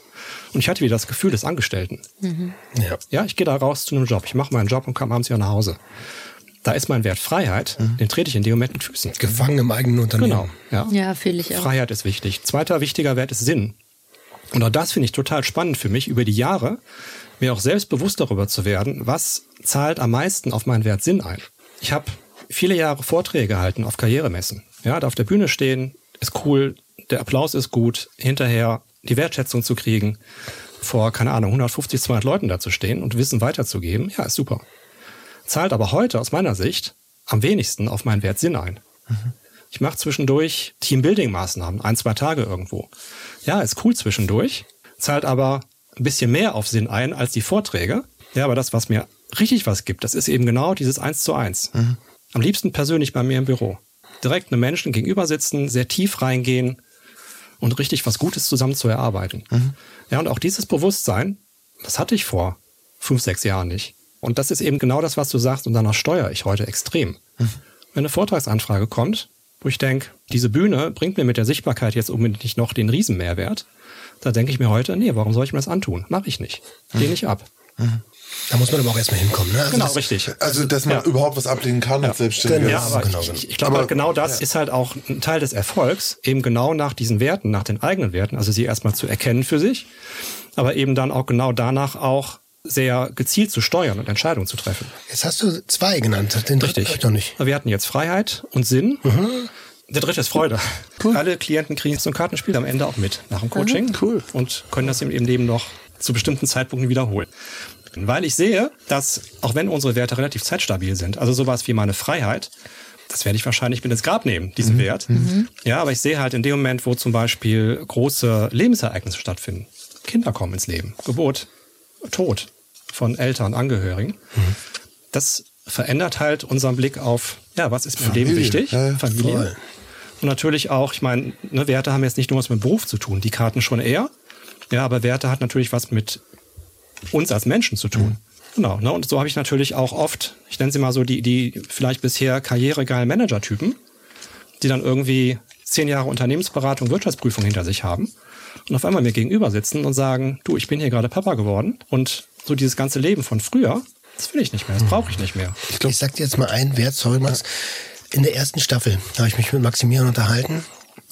Und ich hatte wieder das Gefühl des Angestellten. Mhm. Ja. ja, ich gehe da raus zu einem Job. Ich mache meinen Job und komme abends wieder nach Hause. Da ist mein Wert Freiheit, mhm. den trete ich in dem Moment mit Füßen. Gefangen im eigenen Unternehmen. Genau. Ja, ja fühle ich auch. Freiheit ist wichtig. Zweiter wichtiger Wert ist Sinn. Und auch das finde ich total spannend für mich, über die Jahre mir auch selbst bewusst darüber zu werden, was zahlt am meisten auf meinen Wert Sinn ein. Ich habe viele Jahre Vorträge gehalten auf Karrieremessen. Ja, da auf der Bühne stehen, ist cool, der Applaus ist gut, hinterher die Wertschätzung zu kriegen, vor, keine Ahnung, 150, 200 Leuten da zu stehen und Wissen weiterzugeben, ja, ist super. Zahlt aber heute aus meiner Sicht am wenigsten auf meinen Wert Sinn ein. Mhm. Ich mache zwischendurch Teambuilding-Maßnahmen, ein, zwei Tage irgendwo. Ja, ist cool zwischendurch, zahlt aber ein bisschen mehr auf Sinn ein als die Vorträge. Ja, aber das, was mir richtig was gibt, das ist eben genau dieses Eins zu eins. Mhm. Am liebsten persönlich bei mir im Büro. Direkt einem Menschen gegenüber sitzen, sehr tief reingehen und richtig was Gutes zusammen zu erarbeiten. Mhm. Ja, und auch dieses Bewusstsein, das hatte ich vor fünf, sechs Jahren nicht. Und das ist eben genau das, was du sagst, und danach steuere ich heute extrem. Mhm. Wenn eine Vortragsanfrage kommt, wo ich denke, diese Bühne bringt mir mit der Sichtbarkeit jetzt unbedingt nicht noch den Riesenmehrwert, da denke ich mir heute, nee, warum soll ich mir das antun? Mache ich nicht. Mhm. Lehne ich ab. Mhm. Da muss man aber auch erstmal hinkommen. Ne? Also genau, das, richtig. Also, dass man ja. überhaupt was ablehnen kann ja. als Selbstständiger. Ja, aber genau, ich, ich glaube, genau das ja. ist halt auch ein Teil des Erfolgs, eben genau nach diesen Werten, nach den eigenen Werten, also sie erstmal zu erkennen für sich, aber eben dann auch genau danach auch sehr gezielt zu steuern und Entscheidungen zu treffen. Jetzt hast du zwei genannt, den dritten ich noch nicht. Wir hatten jetzt Freiheit und Sinn. Mhm. Der dritte ist Freude. Cool. Alle Klienten kriegen so ein Kartenspiel am Ende auch mit nach dem Coaching. Mhm, cool. Und können das im Leben noch zu bestimmten Zeitpunkten wiederholen. Weil ich sehe, dass auch wenn unsere Werte relativ zeitstabil sind, also sowas wie meine Freiheit, das werde ich wahrscheinlich mit ins Grab nehmen, diesen mhm. Wert. Mhm. Ja, aber ich sehe halt in dem Moment, wo zum Beispiel große Lebensereignisse stattfinden, Kinder kommen ins Leben, Geburt, Tod von Eltern, Angehörigen, mhm. das verändert halt unseren Blick auf, ja, was ist mir im Leben wichtig? Ja, Familie. Voll. Und natürlich auch, ich meine, ne, Werte haben jetzt nicht nur was mit Beruf zu tun, die Karten schon eher. Ja, aber Werte hat natürlich was mit uns als Menschen zu tun. Mhm. Genau, ne? Und so habe ich natürlich auch oft, ich nenne sie mal so die, die vielleicht bisher karrieregeilen Manager-Typen, die dann irgendwie zehn Jahre Unternehmensberatung, Wirtschaftsprüfung hinter sich haben und auf einmal mir gegenüber sitzen und sagen, du, ich bin hier gerade Papa geworden und so dieses ganze Leben von früher, das will ich nicht mehr, das brauche ich nicht mehr. Ich, glaub, ich sag dir jetzt mal einen Wert, sorry Max, in der ersten Staffel habe ich mich mit Maximilian unterhalten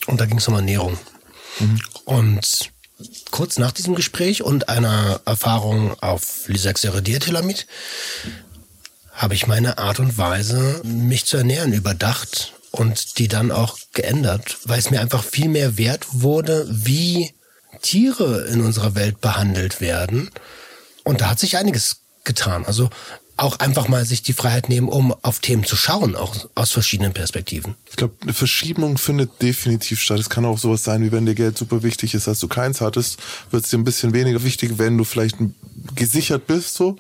und da ging es um Ernährung. Mhm. Und kurz nach diesem Gespräch und einer Erfahrung auf Lysaxeridiertelamid habe ich meine Art und Weise, mich zu ernähren, überdacht und die dann auch geändert, weil es mir einfach viel mehr wert wurde, wie Tiere in unserer Welt behandelt werden. Und da hat sich einiges getan. Also auch einfach mal sich die Freiheit nehmen, um auf Themen zu schauen, auch aus verschiedenen Perspektiven. Ich glaube, eine Verschiebung findet definitiv statt. Es kann auch sowas sein, wie wenn dir Geld super wichtig ist, als du keins hattest, wird es dir ein bisschen weniger wichtig, wenn du vielleicht gesichert bist, so.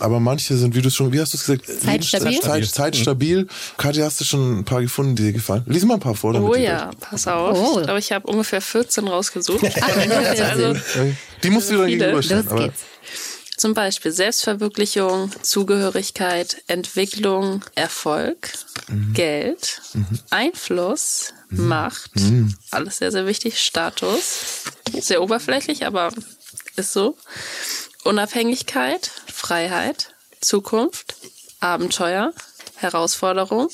Aber manche sind, wie du schon, wie hast du es gesagt? Zeitstabil. Zeit, zeitstabil. Katja, hast du schon ein paar gefunden, die dir gefallen? Lies mal ein paar vor. Oh ja, pass auf. Oh. Ich glaube, ich habe ungefähr 14 rausgesucht. also, die musst du dann gegenüberstellen. Los geht's. Zum Beispiel Selbstverwirklichung, Zugehörigkeit, Entwicklung, Erfolg, mhm. Geld, mhm. Einfluss, mhm. Macht, mhm. alles sehr, sehr wichtig, Status, sehr oberflächlich, aber ist so. Unabhängigkeit, Freiheit, Zukunft, Abenteuer, Herausforderung,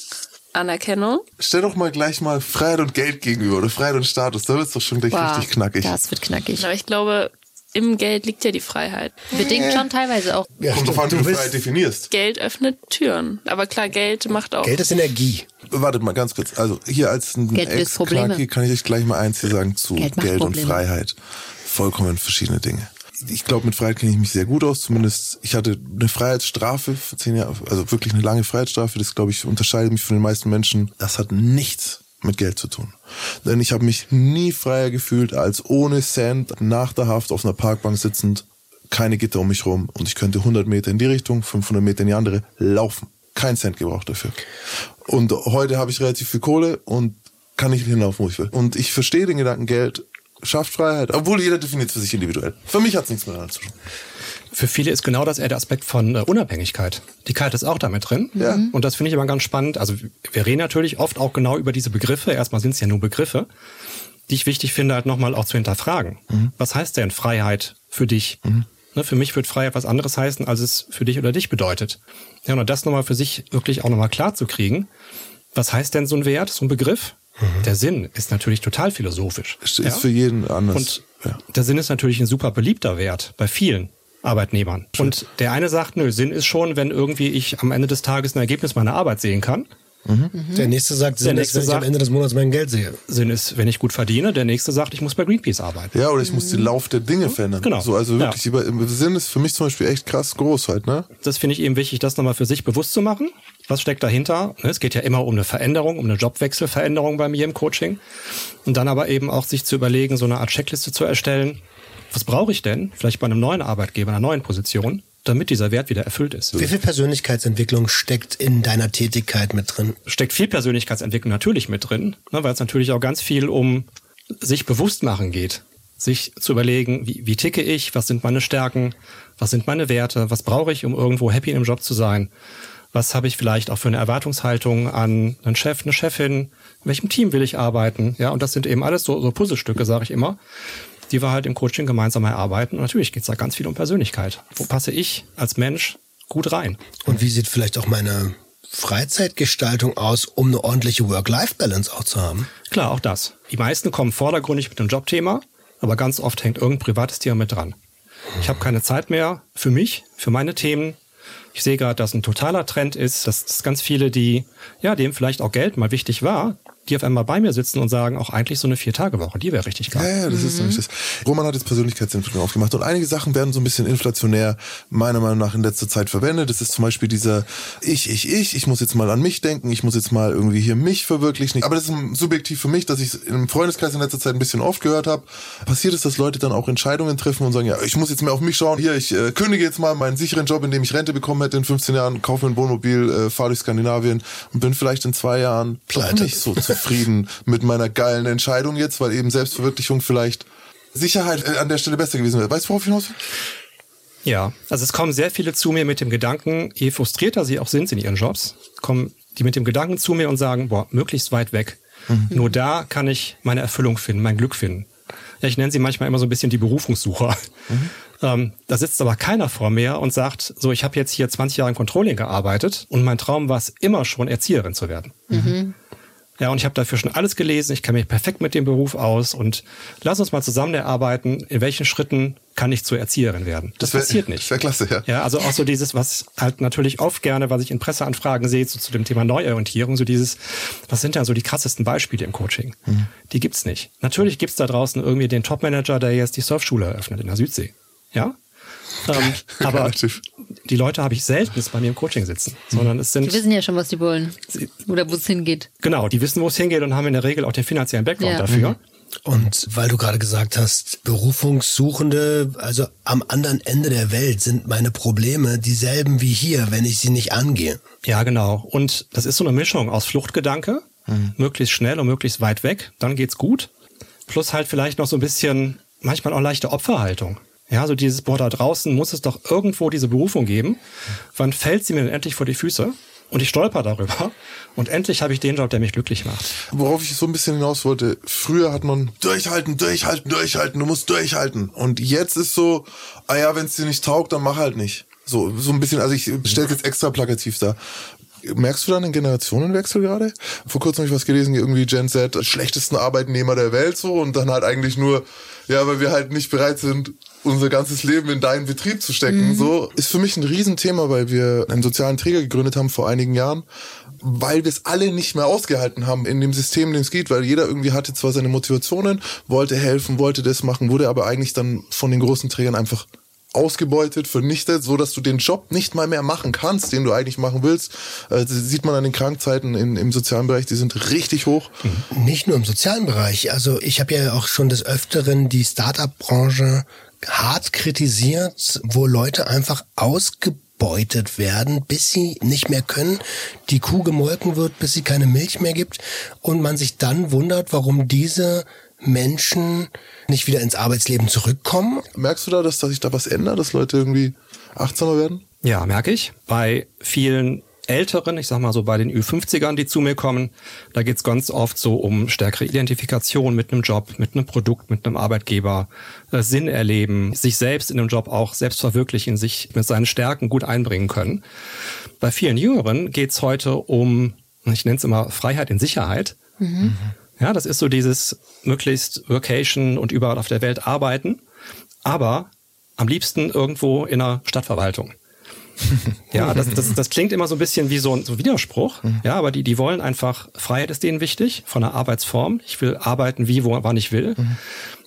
Anerkennung. Stell doch mal gleich mal Freiheit und Geld gegenüber oder Freiheit und Status. Da wird es doch schon gleich wow, richtig knackig. Das wird knackig. Aber ich glaube, im Geld liegt ja die Freiheit. Bedingt schon teilweise auch. Ja, Kommt drauf wie du Freiheit definierst. Geld öffnet Türen. Aber klar, Geld macht auch. Geld ist Energie. Wartet mal ganz kurz. Also hier als ein ex kann ich euch gleich mal eins hier sagen zu Geld, Geld und Freiheit. Vollkommen verschiedene Dinge. Ich glaube, mit Freiheit kenne ich mich sehr gut aus. Zumindest, ich hatte eine Freiheitsstrafe für zehn Jahre, also wirklich eine lange Freiheitsstrafe. Das, glaube ich, unterscheidet mich von den meisten Menschen. Das hat nichts mit Geld zu tun. Denn ich habe mich nie freier gefühlt, als ohne Cent nach der Haft auf einer Parkbank sitzend, keine Gitter um mich rum und ich könnte 100 Meter in die Richtung, 500 Meter in die andere laufen. Kein Cent gebraucht dafür. Und heute habe ich relativ viel Kohle und kann nicht hinlaufen, wo ich will. Und ich verstehe den Gedanken, Geld schafft Freiheit, obwohl jeder definiert für sich individuell. Für mich hat es nichts mehr zu tun. Für viele ist genau das eher der Aspekt von äh, Unabhängigkeit. Die Kite ist auch damit drin. Ja. Und das finde ich aber ganz spannend. Also wir reden natürlich oft auch genau über diese Begriffe. Erstmal sind es ja nur Begriffe, die ich wichtig finde, halt nochmal auch zu hinterfragen. Mhm. Was heißt denn Freiheit für dich? Mhm. Ne, für mich wird Freiheit was anderes heißen, als es für dich oder dich bedeutet. Ja, und das nochmal für sich wirklich auch nochmal klar zu kriegen. Was heißt denn so ein Wert, so ein Begriff? Mhm. Der Sinn ist natürlich total philosophisch. Ist ja? für jeden anders. Und ja. der Sinn ist natürlich ein super beliebter Wert bei vielen. Arbeitnehmern. Schön. Und der eine sagt, nö, Sinn ist schon, wenn irgendwie ich am Ende des Tages ein Ergebnis meiner Arbeit sehen kann. Mhm. Der nächste sagt, Sinn ist, wenn sagt, ich am Ende des Monats mein Geld sehe. Sinn ist, wenn ich gut verdiene. Der nächste sagt, ich muss bei Greenpeace arbeiten. Ja, oder ich muss den Lauf der Dinge verändern. Genau. So, also wirklich, ja. über, Sinn ist für mich zum Beispiel echt krass groß halt, ne? Das finde ich eben wichtig, das nochmal für sich bewusst zu machen. Was steckt dahinter? Ne, es geht ja immer um eine Veränderung, um eine Jobwechselveränderung bei mir im Coaching. Und dann aber eben auch sich zu überlegen, so eine Art Checkliste zu erstellen. Was brauche ich denn? Vielleicht bei einem neuen Arbeitgeber, einer neuen Position damit dieser Wert wieder erfüllt ist. Wie viel Persönlichkeitsentwicklung steckt in deiner Tätigkeit mit drin? Steckt viel Persönlichkeitsentwicklung natürlich mit drin, ne, weil es natürlich auch ganz viel um sich bewusst machen geht. Sich zu überlegen, wie, wie ticke ich, was sind meine Stärken, was sind meine Werte, was brauche ich, um irgendwo happy im Job zu sein, was habe ich vielleicht auch für eine Erwartungshaltung an einen Chef, eine Chefin, in welchem Team will ich arbeiten, ja, und das sind eben alles so, so Puzzlestücke, sage ich immer, die wir halt im Coaching gemeinsam erarbeiten. Und natürlich geht es da ganz viel um Persönlichkeit. Wo passe ich als Mensch gut rein? Und wie sieht vielleicht auch meine Freizeitgestaltung aus, um eine ordentliche Work-Life-Balance auch zu haben? Klar, auch das. Die meisten kommen vordergründig mit dem Jobthema, aber ganz oft hängt irgendein privates Thema mit dran. Ich habe keine Zeit mehr für mich, für meine Themen. Ich sehe gerade, dass ein totaler Trend ist, dass ganz viele, die, ja, dem vielleicht auch Geld mal wichtig war, die auf einmal bei mir sitzen und sagen, auch eigentlich so eine Vier-Tage-Woche, die wäre richtig geil. Ja, ja, das mhm. ist nämlich das. Roman hat jetzt Persönlichkeitsentwicklung aufgemacht und einige Sachen werden so ein bisschen inflationär meiner Meinung nach in letzter Zeit verwendet. Das ist zum Beispiel dieser Ich, ich, ich, ich muss jetzt mal an mich denken, ich muss jetzt mal irgendwie hier mich verwirklichen. Aber das ist subjektiv für mich, dass ich es im Freundeskreis in letzter Zeit ein bisschen oft gehört habe. Passiert ist, dass Leute dann auch Entscheidungen treffen und sagen, ja, ich muss jetzt mehr auf mich schauen. Hier, ich äh, kündige jetzt mal meinen sicheren Job, in dem ich Rente bekommen hätte in 15 Jahren, kaufe mir ein Wohnmobil, äh, fahre durch Skandinavien und bin vielleicht in zwei Jahren Pleite. nicht so zufrieden mit meiner geilen Entscheidung jetzt, weil eben Selbstverwirklichung vielleicht Sicherheit äh, an der Stelle besser gewesen wäre. Weißt du, worauf ich hinaus will? Ja, also es kommen sehr viele zu mir mit dem Gedanken, je frustrierter sie auch sind in ihren Jobs, kommen die mit dem Gedanken zu mir und sagen, boah, möglichst weit weg. Mhm. Nur da kann ich meine Erfüllung finden, mein Glück finden. Ja, ich nenne sie manchmal immer so ein bisschen die Berufungssucher. Mhm. Ähm, da sitzt aber keiner vor mir und sagt, so, ich habe jetzt hier 20 Jahre im Controlling gearbeitet und mein Traum war es immer schon, Erzieherin zu werden. Mhm. Ja, und ich habe dafür schon alles gelesen. Ich kenne mich perfekt mit dem Beruf aus und lass uns mal zusammen erarbeiten, in welchen Schritten kann ich zur Erzieherin werden. Das, das passiert nicht. Das wäre klasse, ja. Ja, also auch so dieses, was halt natürlich oft gerne, was ich in Presseanfragen sehe, so zu dem Thema Neuorientierung, so dieses, was sind denn so die krassesten Beispiele im Coaching? Mhm. Die gibt's nicht. Natürlich gibt's da draußen irgendwie den Topmanager, der jetzt die Surfschule eröffnet in der Südsee. Ja, ähm, aber die Leute habe ich selten bei mir im Coaching sitzen, sondern es sind. Die wissen ja schon, was die wollen oder wo es hingeht. Genau, die wissen, wo es hingeht und haben in der Regel auch den finanziellen Background ja. dafür. Mhm. Und weil du gerade gesagt hast, Berufungssuchende, also am anderen Ende der Welt sind meine Probleme dieselben wie hier, wenn ich sie nicht angehe. Ja, genau. Und das ist so eine Mischung aus Fluchtgedanke, mhm. möglichst schnell und möglichst weit weg, dann geht's gut. Plus halt vielleicht noch so ein bisschen, manchmal auch leichte Opferhaltung. Ja, so dieses, boah, da draußen muss es doch irgendwo diese Berufung geben. Wann fällt sie mir denn endlich vor die Füße? Und ich stolper darüber. Und endlich habe ich den Job, der mich glücklich macht. Worauf ich so ein bisschen hinaus wollte, früher hat man durchhalten, durchhalten, durchhalten, du musst durchhalten. Und jetzt ist so, ah ja, wenn es dir nicht taugt, dann mach halt nicht. So, so ein bisschen, also ich stelle jetzt extra plakativ da. Merkst du dann einen Generationenwechsel gerade? Vor kurzem habe ich was gelesen, irgendwie Gen Z, schlechtesten Arbeitnehmer der Welt so und dann halt eigentlich nur, ja, weil wir halt nicht bereit sind, unser ganzes Leben in deinen Betrieb zu stecken. Mhm. So ist für mich ein Riesenthema, weil wir einen sozialen Träger gegründet haben vor einigen Jahren, weil wir es alle nicht mehr ausgehalten haben in dem System, in dem es geht, weil jeder irgendwie hatte zwar seine Motivationen, wollte helfen, wollte das machen, wurde aber eigentlich dann von den großen Trägern einfach ausgebeutet, vernichtet, so dass du den Job nicht mal mehr machen kannst, den du eigentlich machen willst. Äh, das sieht man an den Krankzeiten in, im sozialen Bereich, die sind richtig hoch. Nicht nur im sozialen Bereich. Also ich habe ja auch schon des Öfteren die Startup-Branche hart kritisiert, wo Leute einfach ausgebeutet werden, bis sie nicht mehr können, die Kuh gemolken wird, bis sie keine Milch mehr gibt und man sich dann wundert, warum diese Menschen nicht wieder ins Arbeitsleben zurückkommen. Merkst du da, dass, dass sich da was ändert, dass Leute irgendwie achtsamer werden? Ja, merke ich. Bei vielen Älteren, ich sag mal so bei den Ü50ern, die zu mir kommen, da geht's ganz oft so um stärkere Identifikation mit einem Job, mit einem Produkt, mit einem Arbeitgeber, äh, Sinn erleben, sich selbst in einem Job auch selbst verwirklichen, sich mit seinen Stärken gut einbringen können. Bei vielen Jüngeren geht's heute um, ich nenne es immer Freiheit in Sicherheit. Mhm. Ja, das ist so dieses möglichst Vacation und überall auf der Welt arbeiten, aber am liebsten irgendwo in einer Stadtverwaltung. ja, das, das, das klingt immer so ein bisschen wie so ein so Widerspruch. Mhm. Ja, aber die, die wollen einfach, Freiheit ist denen wichtig von der Arbeitsform. Ich will arbeiten, wie, wo, wann ich will. Mhm.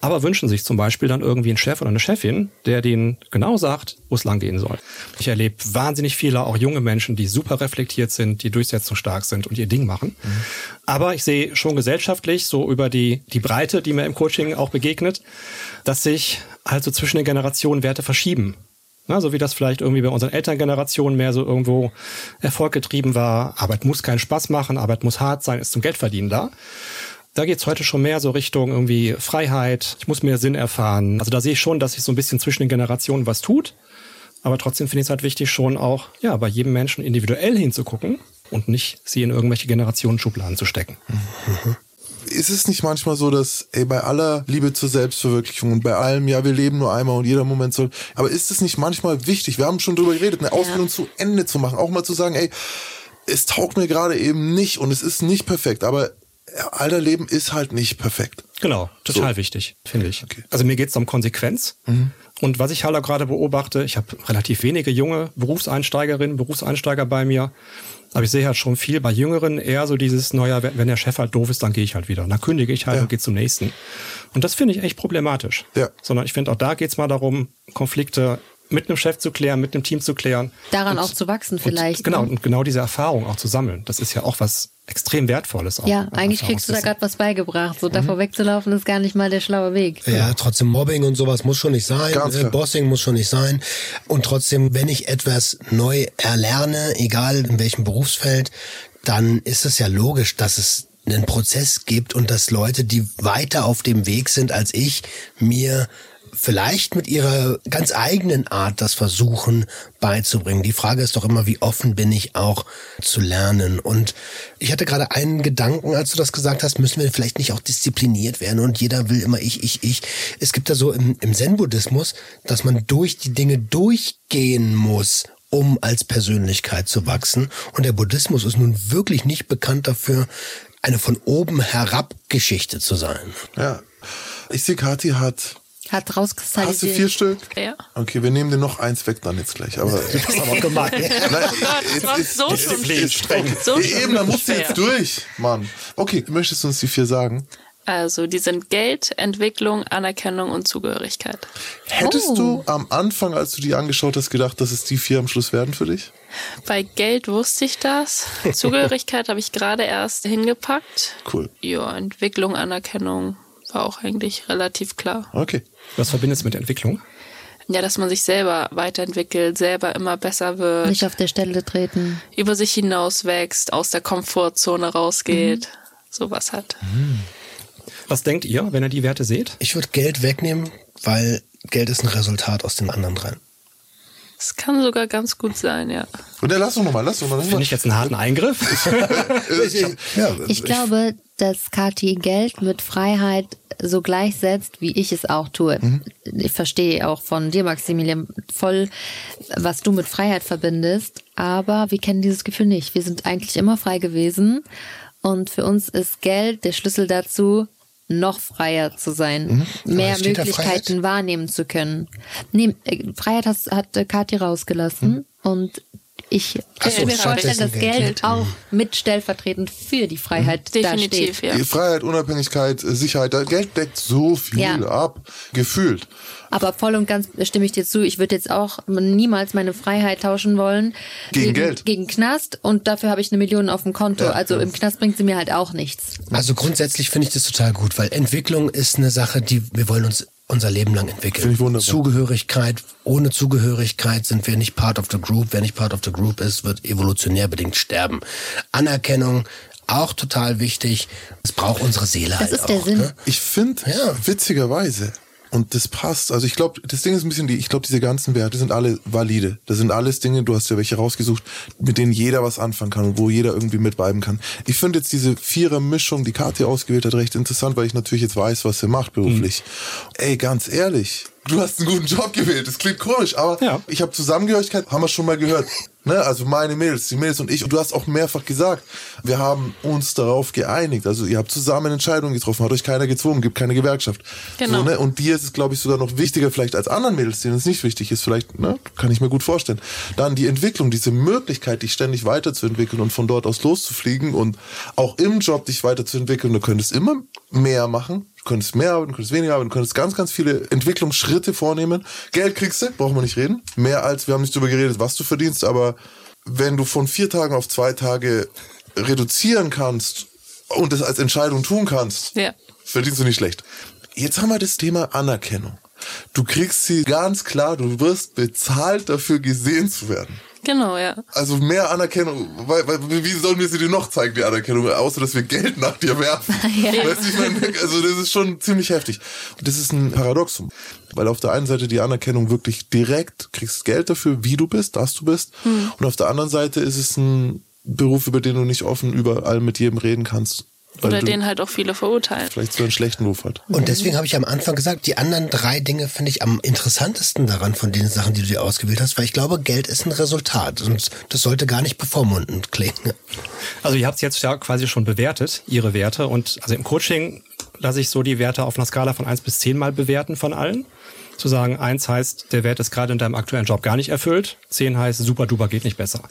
Aber wünschen sich zum Beispiel dann irgendwie einen Chef oder eine Chefin, der denen genau sagt, wo es lang gehen soll. Ich erlebe wahnsinnig viele, auch junge Menschen, die super reflektiert sind, die durchsetzungsstark sind und ihr Ding machen. Mhm. Aber ich sehe schon gesellschaftlich, so über die, die Breite, die mir im Coaching auch begegnet, dass sich also zwischen den Generationen Werte verschieben. Na, so wie das vielleicht irgendwie bei unseren Elterngenerationen mehr so irgendwo erfolggetrieben war. Arbeit muss keinen Spaß machen, Arbeit muss hart sein, ist zum Geldverdienen da. Da geht's heute schon mehr so Richtung irgendwie Freiheit, ich muss mehr Sinn erfahren. Also da sehe ich schon, dass sich so ein bisschen zwischen den Generationen was tut. Aber trotzdem finde ich es halt wichtig, schon auch ja, bei jedem Menschen individuell hinzugucken und nicht sie in irgendwelche Generationen-Schubladen zu stecken. Mhm ist es nicht manchmal so, dass, ey, bei aller Liebe zur Selbstverwirklichung und bei allem, ja, wir leben nur einmal und jeder Moment soll, aber ist es nicht manchmal wichtig, wir haben schon drüber geredet, eine Ausbildung ja. zu Ende zu machen, auch mal zu sagen, ey, es taugt mir gerade eben nicht und es ist nicht perfekt, aber alter Leben ist halt nicht perfekt. Genau, total so. wichtig, finde ich. Okay. Also mir geht es um Konsequenz. Mhm. Und was ich halt auch gerade beobachte, ich habe relativ wenige junge Berufseinsteigerinnen, Berufseinsteiger bei mir. Aber ich sehe halt schon viel bei Jüngeren eher so dieses, naja, wenn der Chef halt doof ist, dann gehe ich halt wieder. Dann kündige ich halt ja. und gehe zum nächsten. Und das finde ich echt problematisch. Ja. Sondern ich finde auch da geht's mal darum, Konflikte mit einem Chef zu klären, mit einem Team zu klären. Daran und, auch zu wachsen vielleicht. Und, genau, ne? und genau diese Erfahrung auch zu sammeln. Das ist ja auch was extrem Wertvolles. Auch ja, eigentlich kriegst du da gerade was beigebracht. So mhm. davor wegzulaufen ist gar nicht mal der schlaue Weg. Ja, trotzdem Mobbing und sowas muss schon nicht sein. Äh, Bossing muss schon nicht sein. Und trotzdem, wenn ich etwas neu erlerne, egal in welchem Berufsfeld, dann ist es ja logisch, dass es einen Prozess gibt und dass Leute, die weiter auf dem Weg sind als ich, mir vielleicht mit ihrer ganz eigenen Art das versuchen beizubringen. Die Frage ist doch immer, wie offen bin ich auch zu lernen? Und ich hatte gerade einen Gedanken, als du das gesagt hast, müssen wir vielleicht nicht auch diszipliniert werden und jeder will immer ich, ich, ich. Es gibt da so im, im Zen-Buddhismus, dass man durch die Dinge durchgehen muss, um als Persönlichkeit zu wachsen. Und der Buddhismus ist nun wirklich nicht bekannt dafür, eine von oben herab Geschichte zu sein. Ja. Ich sehe, Kathi hat hat rauskristallisiert. Hast du vier Stück? Ja. Okay, wir nehmen dir noch eins weg dann jetzt gleich. Aber das ist aber gemein. Nein, jetzt ist so Disziplin streng. So Eben, da musst du jetzt durch, Mann. Okay, möchtest du uns die vier sagen? Also, die sind Geld, Entwicklung, Anerkennung und Zugehörigkeit. Hättest oh. du am Anfang, als du die angeschaut hast, gedacht, dass es die vier am Schluss werden für dich? Bei Geld wusste ich das. Zugehörigkeit habe ich gerade erst hingepackt. Cool. Ja, Entwicklung, Anerkennung war auch eigentlich relativ klar. Okay. Was verbindet es mit Entwicklung? Ja, dass man sich selber weiterentwickelt, selber immer besser wird. Nicht auf der Stelle treten. Über sich hinaus wächst, aus der Komfortzone rausgeht. Mhm. Sowas halt. Mhm. Was denkt ihr, wenn ihr die Werte seht? Ich würde Geld wegnehmen, weil Geld ist ein Resultat aus den anderen dreien. Das kann sogar ganz gut sein, ja. Und dann lass doch nochmal, lass doch mal. Finde ich jetzt einen harten Eingriff? ich glaube, dass Kathi Geld mit Freiheit so gleichsetzt, wie ich es auch tue. Mhm. Ich verstehe auch von dir, Maximilian, voll, was du mit Freiheit verbindest. Aber wir kennen dieses Gefühl nicht. Wir sind eigentlich immer frei gewesen. Und für uns ist Geld der Schlüssel dazu, noch freier zu sein, mhm. mehr Möglichkeiten wahrnehmen zu können. Nee, äh, Freiheit hat, hat äh, Kathi rausgelassen mhm. und ich kann so, mir vorstellen, dass Geld, Geld auch mit stellvertretend für die Freiheit mhm. Definitiv, Ja. Die Freiheit, Unabhängigkeit, Sicherheit, Geld deckt so viel ja. ab, gefühlt. Aber voll und ganz stimme ich dir zu. Ich würde jetzt auch niemals meine Freiheit tauschen wollen. Gegen, gegen Geld. Gegen Knast. Und dafür habe ich eine Million auf dem Konto. Ja, also ja. im Knast bringt sie mir halt auch nichts. Also grundsätzlich finde ich das total gut, weil Entwicklung ist eine Sache, die wir wollen uns unser Leben lang entwickeln. Finde ich wunderbar. Zugehörigkeit, ohne Zugehörigkeit sind wir nicht part of the group. Wer nicht part of the group ist, wird evolutionär bedingt sterben. Anerkennung, auch total wichtig. Es braucht unsere Seele das halt ist der Sinn. Ne? Ich finde, ja. witzigerweise, Und das passt. Also ich glaube, das Ding ist ein bisschen die, ich glaube, diese ganzen Werte sind alle valide. Das sind alles Dinge, du hast ja welche rausgesucht, mit denen jeder was anfangen kann und wo jeder irgendwie mitbleiben kann. Ich finde jetzt diese Vierer-Mischung, die Kathi ausgewählt hat, recht interessant, weil ich natürlich jetzt weiß, was sie macht beruflich. Mhm. Ey, ganz ehrlich, du hast einen guten Job gewählt. Das klingt komisch, aber ja. ich habe Zusammengehörigkeit, haben wir schon mal gehört. Ne? Also meine Mädels, die Mädels und ich. Und du hast auch mehrfach gesagt, wir haben uns darauf geeinigt. Also ihr habt zusammen Entscheidungen getroffen, hat euch keiner gezwungen, gibt keine Gewerkschaft. Genau. So, ne? Und dir ist es, glaube ich, sogar noch wichtiger vielleicht als anderen Mädels, denen es nicht wichtig ist. Vielleicht, ne? kann ich mir gut vorstellen. Dann die Entwicklung, diese Möglichkeit, dich ständig weiterzuentwickeln und von dort aus loszufliegen und auch im Job dich weiterzuentwickeln. Du könntest immer mehr machen könntest mehr arbeiten, könntest weniger arbeiten, könntest ganz, ganz viele Entwicklungsschritte vornehmen. Geld kriegst du, brauchen wir nicht reden. Mehr als, wir haben nicht darüber geredet, was du verdienst, aber wenn du von vier Tagen auf zwei Tage reduzieren kannst und das als Entscheidung tun kannst, ja. verdienst du nicht schlecht. Jetzt haben wir das Thema Anerkennung. Du kriegst sie ganz klar, du wirst bezahlt dafür gesehen zu werden. Genau, ja. Also mehr Anerkennung, weil, weil, wie sollen wir sie dir noch zeigen, die Anerkennung, außer dass wir Geld nach dir werfen? ja. weißt du, ich meine, also das ist schon ziemlich heftig. Und das ist ein Paradoxum, weil auf der einen Seite die Anerkennung wirklich direkt, kriegst Geld dafür, wie du bist, dass du bist. Hm. Und auf der anderen Seite ist es ein Beruf, über den du nicht offen überall mit jedem reden kannst. Oder den halt auch viele verurteilen. Vielleicht so einen schlechten Ruf hat. Und deswegen habe ich am Anfang gesagt, die anderen drei Dinge finde ich am interessantesten daran von den Sachen, die du dir ausgewählt hast, weil ich glaube, Geld ist ein Resultat und das sollte gar nicht bevormundend klingen. Also ihr habt es jetzt ja quasi schon bewertet, ihre Werte und also im Coaching lasse ich so die Werte auf einer Skala von eins bis zehn mal bewerten von allen. Zu sagen, eins heißt, der Wert ist gerade in deinem aktuellen Job gar nicht erfüllt, zehn heißt, super duper geht nicht besser.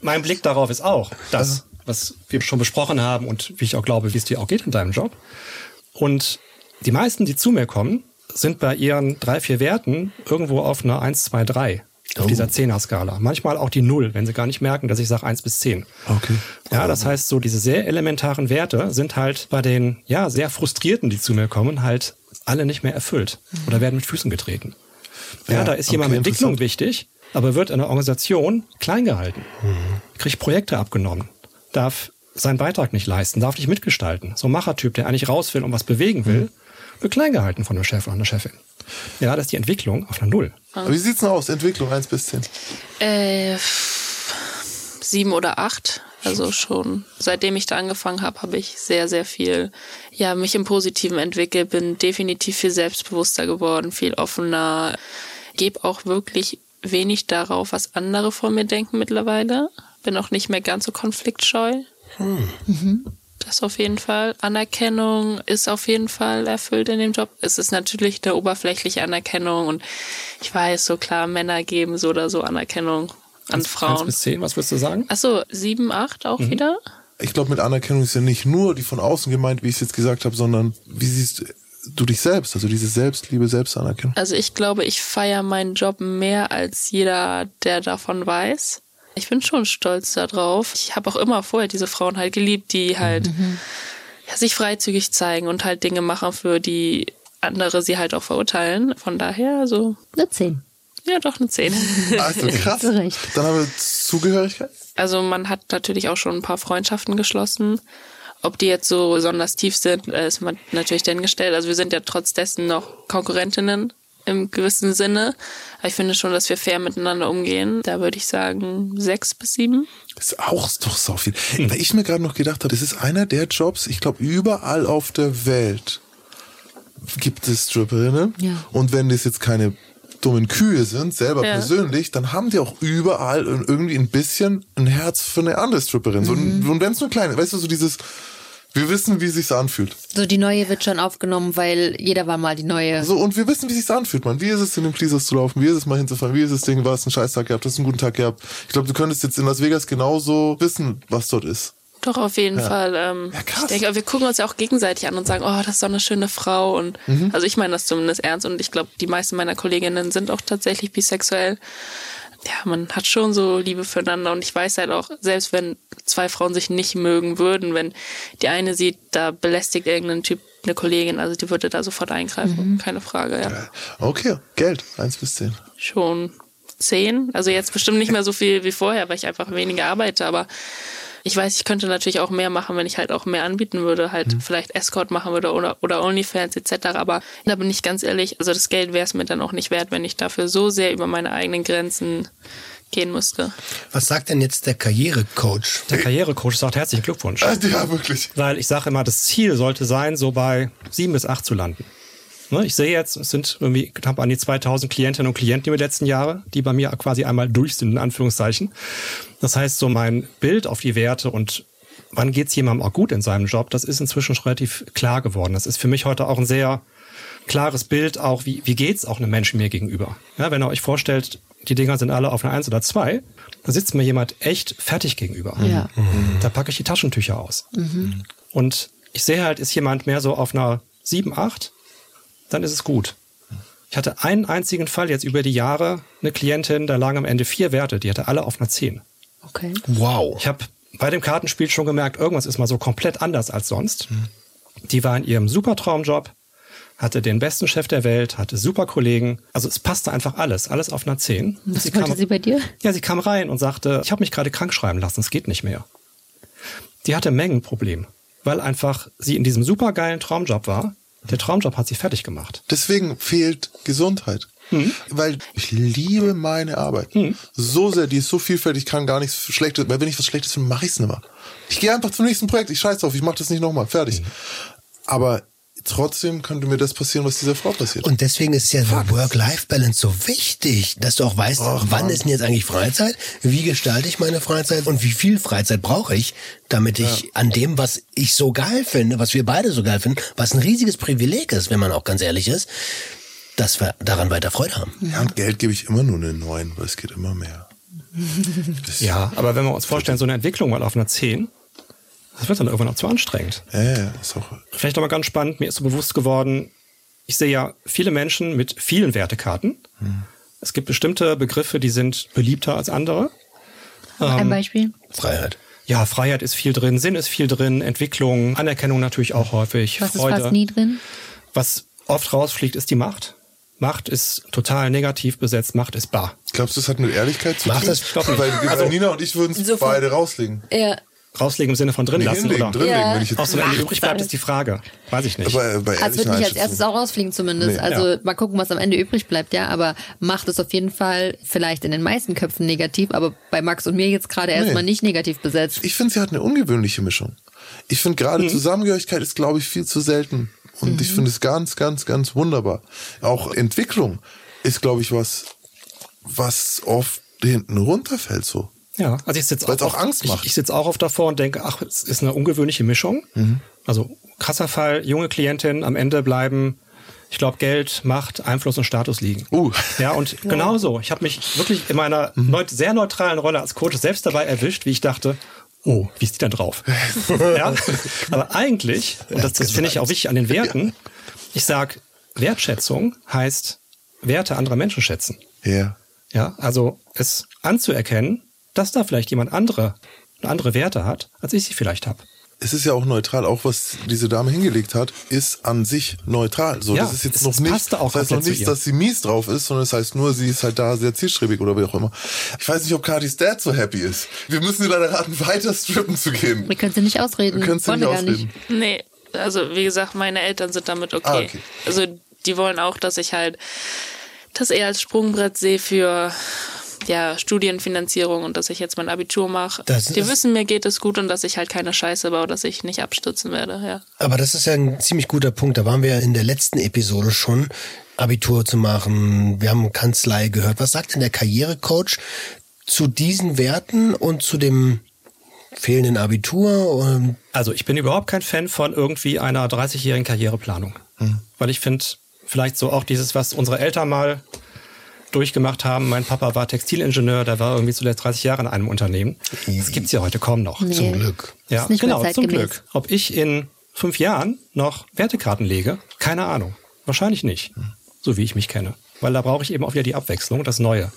Mein Blick darauf ist auch, dass was wir schon besprochen haben und wie ich auch glaube, wie es dir auch geht in deinem Job. Und die meisten, die zu mir kommen, sind bei ihren drei, vier Werten irgendwo auf einer 1, 2, 3 auf oh. dieser Zehner-Skala. Manchmal auch die Null, wenn sie gar nicht merken, dass ich sage 1 bis 10. Okay. Ja, das heißt, so diese sehr elementaren Werte sind halt bei den ja sehr frustrierten, die zu mir kommen, halt alle nicht mehr erfüllt oder werden mit Füßen getreten. Ja, ja da ist okay, jemand mit Entwicklung wichtig, aber wird in der Organisation klein gehalten. Mhm. Kriegt Projekte abgenommen, darf seinen Beitrag nicht leisten, darf nicht mitgestalten. So ein Machertyp, der eigentlich raus will und was bewegen will, wird klein gehalten von dem Chef oder der Chefin. Ja, das ist die Entwicklung auf einer Null. Aber wie sieht's denn aus? Entwicklung 1 bis 10? Äh, sieben oder acht. Also schon seitdem ich da angefangen habe, habe ich sehr, sehr viel, ja, mich im Positiven entwickelt, bin definitiv viel selbstbewusster geworden, viel offener, gebe auch wirklich wenig darauf, was andere von mir denken mittlerweile bin auch nicht mehr ganz so konfliktscheu. Hm. Mhm. Das auf jeden Fall. Anerkennung ist auf jeden Fall erfüllt in dem Job. Es ist natürlich eine oberflächliche Anerkennung und ich weiß, so klar, Männer geben so oder so Anerkennung an eins, Frauen. Eins bis zehn, was würdest du sagen? Achso, sieben, acht auch mhm. wieder. Ich glaube, mit Anerkennung ist ja nicht nur die von außen gemeint, wie ich es jetzt gesagt habe, sondern wie siehst du dich selbst, also diese Selbstliebe, Selbstanerkennung? Also ich glaube, ich feiere meinen Job mehr als jeder, der davon weiß. Ich bin schon stolz darauf. Ich habe auch immer vorher diese Frauen halt geliebt, die halt mhm. ja, sich freizügig zeigen und halt Dinge machen, für die andere sie halt auch verurteilen. Von daher so. Eine 10. Ja, doch eine 10. Also krass. Dann haben wir Zugehörigkeit. Also man hat natürlich auch schon ein paar Freundschaften geschlossen. Ob die jetzt so besonders tief sind, ist man natürlich dahingestellt. Also wir sind ja trotz dessen noch Konkurrentinnen im gewissen Sinne. Aber ich finde schon, dass wir fair miteinander umgehen. Da würde ich sagen sechs bis sieben. Das ist auch doch so viel. Weil ich mir gerade noch gedacht habe, das ist einer der Jobs, ich glaube, überall auf der Welt gibt es Stripperinnen. Ja. Und wenn das jetzt keine dummen Kühe sind, selber ja. persönlich, dann haben die auch überall irgendwie ein bisschen ein Herz für eine andere Stripperin. Mhm. So, und wenn es nur kleine, weißt du, so dieses, wir wissen, wie sich's anfühlt. So, die neue wird schon aufgenommen, weil jeder war mal die neue. So, und wir wissen, wie sich's anfühlt, man. Wie ist es, in den Pleasers zu laufen? Wie ist es, mal hinzufahren? Wie ist es, Ding, war es ein Scheißtag gehabt? Hast du einen guten Tag gehabt? Ich glaube, du könntest jetzt in Las Vegas genauso wissen, was dort ist. Doch, auf jeden ja. Fall. Ähm, ja, krass. Ich denke, wir gucken uns ja auch gegenseitig an und sagen, oh, das ist doch eine schöne Frau. Und mhm. also ich meine das zumindest ernst und ich glaube, die meisten meiner Kolleginnen sind auch tatsächlich bisexuell ja, man hat schon so Liebe füreinander und ich weiß halt auch, selbst wenn zwei Frauen sich nicht mögen würden, wenn die eine sieht, da belästigt irgendein Typ eine Kollegin, also die würde da sofort eingreifen, mhm. keine Frage, ja. Okay, Geld, eins bis zehn. Schon zehn, also jetzt bestimmt nicht mehr so viel wie vorher, weil ich einfach weniger arbeite, aber Ich weiß, ich könnte natürlich auch mehr machen, wenn ich halt auch mehr anbieten würde, halt Mhm. vielleicht Escort machen würde oder, oder OnlyFans etc. Aber da bin ich ganz ehrlich, also das Geld wäre es mir dann auch nicht wert, wenn ich dafür so sehr über meine eigenen Grenzen gehen müsste. Was sagt denn jetzt der Karrierecoach? Der Karrierecoach sagt herzlichen Glückwunsch. Äh, Ja, wirklich. Weil ich sage immer, das Ziel sollte sein, so bei sieben bis acht zu landen. Ne, Ich sehe jetzt, es sind irgendwie knapp an die 2000 Klientinnen und Klienten über die letzten Jahre, die bei mir quasi einmal durch sind, in Anführungszeichen. Das heißt, so mein Bild auf die Werte und wann geht's jemandem auch gut in seinem Job, das ist inzwischen schon relativ klar geworden. Das ist für mich heute auch ein sehr klares Bild, auch wie, wie geht's auch einem Menschen mir gegenüber. Ja, wenn ihr euch vorstellt, die Dinger sind alle auf einer Eins oder zwei, da sitzt mir jemand echt fertig gegenüber. Ja. Da packe ich die Taschentücher aus. Und ich sehe halt, ist jemand mehr so auf einer 7, 8, dann ist es gut. Ich hatte einen einzigen Fall jetzt über die Jahre, eine Klientin, da lagen am Ende vier Werte, die hatte alle auf einer 10. Okay. Wow. Ich habe bei dem Kartenspiel schon gemerkt, irgendwas ist mal so komplett anders als sonst. Die war in ihrem super Traumjob, hatte den besten Chef der Welt, hatte super Kollegen. Also es passte einfach alles, alles auf einer 10. Was sie wollte kam, sie bei dir? ja, sie kam rein und sagte, ich habe mich gerade krank schreiben lassen, es geht nicht mehr. Die hatte Mengenproblem, weil einfach sie in diesem supergeilen Traumjob war. Der Traumjob hat sie fertig gemacht. Deswegen fehlt Gesundheit. Hm. Weil ich liebe meine Arbeit. So sehr, die ist so vielfältig, ich kann gar nichts Schlechtes, weil wenn ich was Schlechtes finde, mache ich es nicht mehr. Ich gehe einfach zum nächsten Projekt, ich scheiß drauf, ich mache das nicht nochmal, fertig. Hm. Aber trotzdem könnte mir das passieren, was dieser Frau passiert. Und deswegen ist ja so Work-Life-Balance so wichtig, dass du auch weißt, Ach, wann Mann. ist denn jetzt eigentlich Freizeit, wie gestalte ich meine Freizeit und wie viel Freizeit brauche ich, damit ich an dem, was ich so geil finde, was wir beide so geil finden, was ein riesiges Privileg ist, wenn man auch ganz ehrlich ist, dass wir daran weiter Freude haben. ja, und Geld gebe ich immer nur eine 9, weil es geht immer mehr. Ja, aber wenn wir uns vorstellen, so eine Entwicklung mal auf einer 10, das wird dann irgendwann auch zu anstrengend. Ja, ja, ist auch. Vielleicht nochmal ganz spannend, mir ist so bewusst geworden, ich sehe ja viele Menschen mit vielen Wertekarten. Es gibt bestimmte Begriffe, die sind beliebter als andere. Ähm, Ein Beispiel? Freiheit. Ja, Freiheit ist viel drin, Sinn ist viel drin, Entwicklung, Anerkennung natürlich auch häufig, Was ist Freude. fast nie drin? Was oft rausfliegt, ist die Macht. Macht ist total negativ besetzt, Macht ist bar. Glaubst du, das hat mit Ehrlichkeit zu Macht tun? das- Ich glaub nicht. weil, weil Nina und ich würden es So beide rauslegen. Ja. Rauslegen im Sinne von drin Nee, lassen hinlegen, oder drinlegen, Ja. wenn ich jetzt. auch so, wenn Macht übrig bleibt, alles. ist die Frage. Weiß ich nicht. Aber bei Also wird nicht als erstes auch rausfliegen zumindest. Nee. Also Ja. mal gucken, was am Ende übrig bleibt, ja. Aber Macht ist auf jeden Fall vielleicht in den meisten Köpfen negativ, aber bei Max und mir jetzt gerade erstmal nicht negativ besetzt. Ich finde, sie hat eine ungewöhnliche Mischung. Ich finde Mhm. gerade Zusammengehörigkeit ist, glaube ich, viel zu selten. Und ich finde es ganz, ganz, ganz wunderbar. Auch Entwicklung ist, glaube ich, was, was oft hinten runterfällt so. Ja, also ich sitze auch oft- Angst ich, macht. Ich sitze auch oft davor und denke, ach, es ist eine ungewöhnliche Mischung. Mhm. Also krasser Fall, junge Klientin, am Ende bleiben, ich glaube, Geld, Macht, Einfluss und Status liegen. Uh. Ja, und genauso. Ich habe mich wirklich in meiner Mhm. neut sehr neutralen Rolle als Coach selbst dabei erwischt, wie ich dachte, oh, wie ist die denn drauf? ja, aber eigentlich, und das, das finde ich auch wichtig an den Werten, ich sag, Wertschätzung heißt Werte anderer Menschen schätzen. Ja. Ja, also es anzuerkennen, dass da vielleicht jemand andere, andere Werte hat, als ich sie vielleicht habe. Es ist ja auch neutral, auch was diese Dame hingelegt hat, ist an sich neutral. So, Ja, das ist jetzt es- noch nicht, auch das heißt noch nicht, ihr. dass sie mies drauf ist, sondern es das heißt nur, sie ist halt da sehr zielstrebig oder wie auch immer. Ich weiß nicht, ob Katis Dad so happy ist. Wir müssen dir leider raten, weiter strippen zu gehen. Wir können sie nicht ausreden. Kannst du Wollen nicht wir ausreden. Nee, also wie gesagt, meine Eltern sind damit okay. Ah, okay. Also die wollen auch, dass ich halt das eher als Sprungbrett sehe für ja, Studienfinanzierung und dass ich jetzt mein Abitur mache. Das Die wissen, mir geht es gut und dass ich halt keine Scheiße baue, dass ich nicht abstürzen werde, ja. Aber das ist ja ein ziemlich guter Punkt. Da waren wir ja in der letzten Episode schon, Abitur zu machen. Wir haben Kanzlei gehört. Was sagt denn der Karrierecoach zu diesen Werten und zu dem fehlenden Abitur? Und Also ich bin überhaupt kein Fan von irgendwie einer 30-jährigen Karriereplanung. Weil ich finde, vielleicht so auch dieses, was unsere Eltern mal durchgemacht haben. Mein Papa war Textilingenieur, der war irgendwie zuletzt 30 Jahre in einem Unternehmen. Das gibt's ja heute kaum noch. Nee. zum Glück. Ja, Ist nicht mehr genau, zum. Glück. Ob ich in fünf Jahren noch Wertekarten lege, keine Ahnung. Wahrscheinlich nicht. So wie ich mich kenne. Weil da brauche ich eben auch wieder die Abwechslung, das Neue.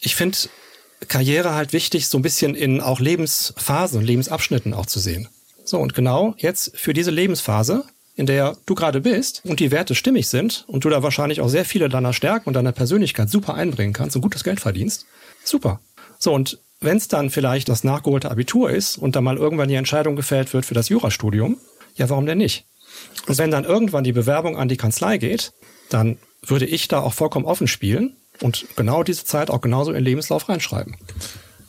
Ich finde Karriere halt wichtig, so ein bisschen in auch Lebensphasen, Lebensabschnitten auch zu sehen. So, und genau jetzt für diese Lebensphase, in der du gerade bist und die Werte stimmig sind und du da wahrscheinlich auch sehr viele deiner Stärken und deiner Persönlichkeit super einbringen kannst und gutes Geld verdienst, super. So, und wenn es dann vielleicht das nachgeholte Abitur ist und dann mal irgendwann die Entscheidung gefällt wird für das Jurastudium, ja, warum denn nicht? Und wenn dann irgendwann die Bewerbung an die Kanzlei geht, dann würde ich da auch vollkommen offen spielen und genau diese Zeit auch genauso in den Lebenslauf reinschreiben.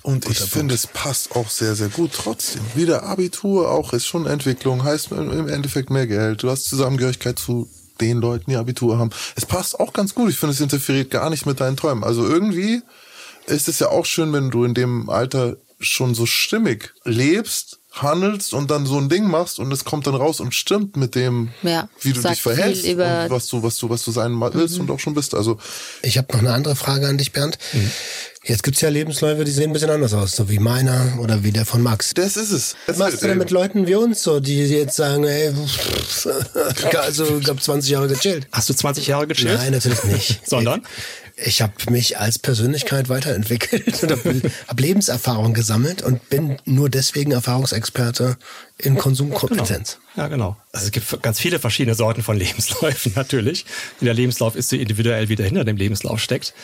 Und ich finde, es passt auch sehr, sehr gut trotzdem. Wieder Abitur auch ist schon Entwicklung, heißt im Endeffekt mehr Geld. Du hast Zusammengehörigkeit zu den Leuten, die Abitur haben. Es passt auch ganz gut. Ich finde, es interferiert gar nicht mit deinen Träumen. Also irgendwie ist es ja auch schön, wenn du in dem Alter schon so stimmig lebst, handelst und dann so ein Ding machst und es kommt dann raus und stimmt mit dem, Ja, wie du dich verhältst und was du, was du, was du sein willst Mhm. und auch schon bist. Also Ich habe noch eine andere Frage an dich, Bernd. Jetzt gibt's ja Lebensläufe, die sehen ein bisschen anders aus, so wie meiner oder wie der von Max. das ist es. Was machst du denn mit Leuten wie uns, so, die jetzt sagen, ey, also ich hab 20 Jahre gechillt? Hast du 20 Jahre gechillt? Nein, natürlich nicht. Sondern? Ich habe mich als Persönlichkeit weiterentwickelt und habe hab Lebenserfahrung gesammelt und bin nur deswegen Erfahrungsexperte in Konsumkompetenz. Ja, genau. Also es gibt ganz viele verschiedene Sorten von Lebensläufen natürlich. Jeder Lebenslauf ist so individuell, wie der hinter dem Lebenslauf steckt.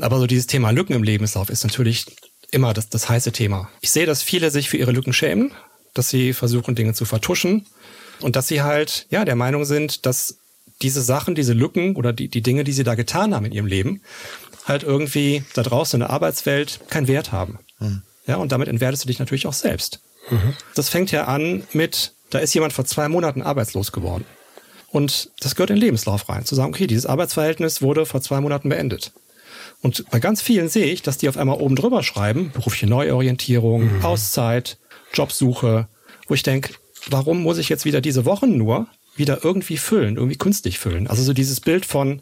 Aber so dieses Thema Lücken im Lebenslauf ist natürlich immer das, das heiße Thema. Ich sehe, dass viele sich für ihre Lücken schämen, dass sie versuchen, Dinge zu vertuschen und dass sie halt, ja, der Meinung sind, dass diese Sachen, diese Lücken oder die, die Dinge, die sie da getan haben in ihrem Leben, halt irgendwie da draußen in der Arbeitswelt keinen Wert haben. Ja, und damit entwertest du dich natürlich auch selbst. Das fängt ja an mit, da ist jemand vor zwei Monaten arbeitslos geworden. Und das gehört in den Lebenslauf rein, zu sagen, okay, dieses Arbeitsverhältnis wurde vor zwei Monaten beendet. Und bei ganz vielen sehe ich, dass die auf einmal oben drüber schreiben, berufliche Neuorientierung, Auszeit, Jobsuche, wo ich denke, warum muss ich jetzt wieder diese Wochen nur wieder irgendwie füllen, irgendwie künstlich füllen? Also so dieses Bild von,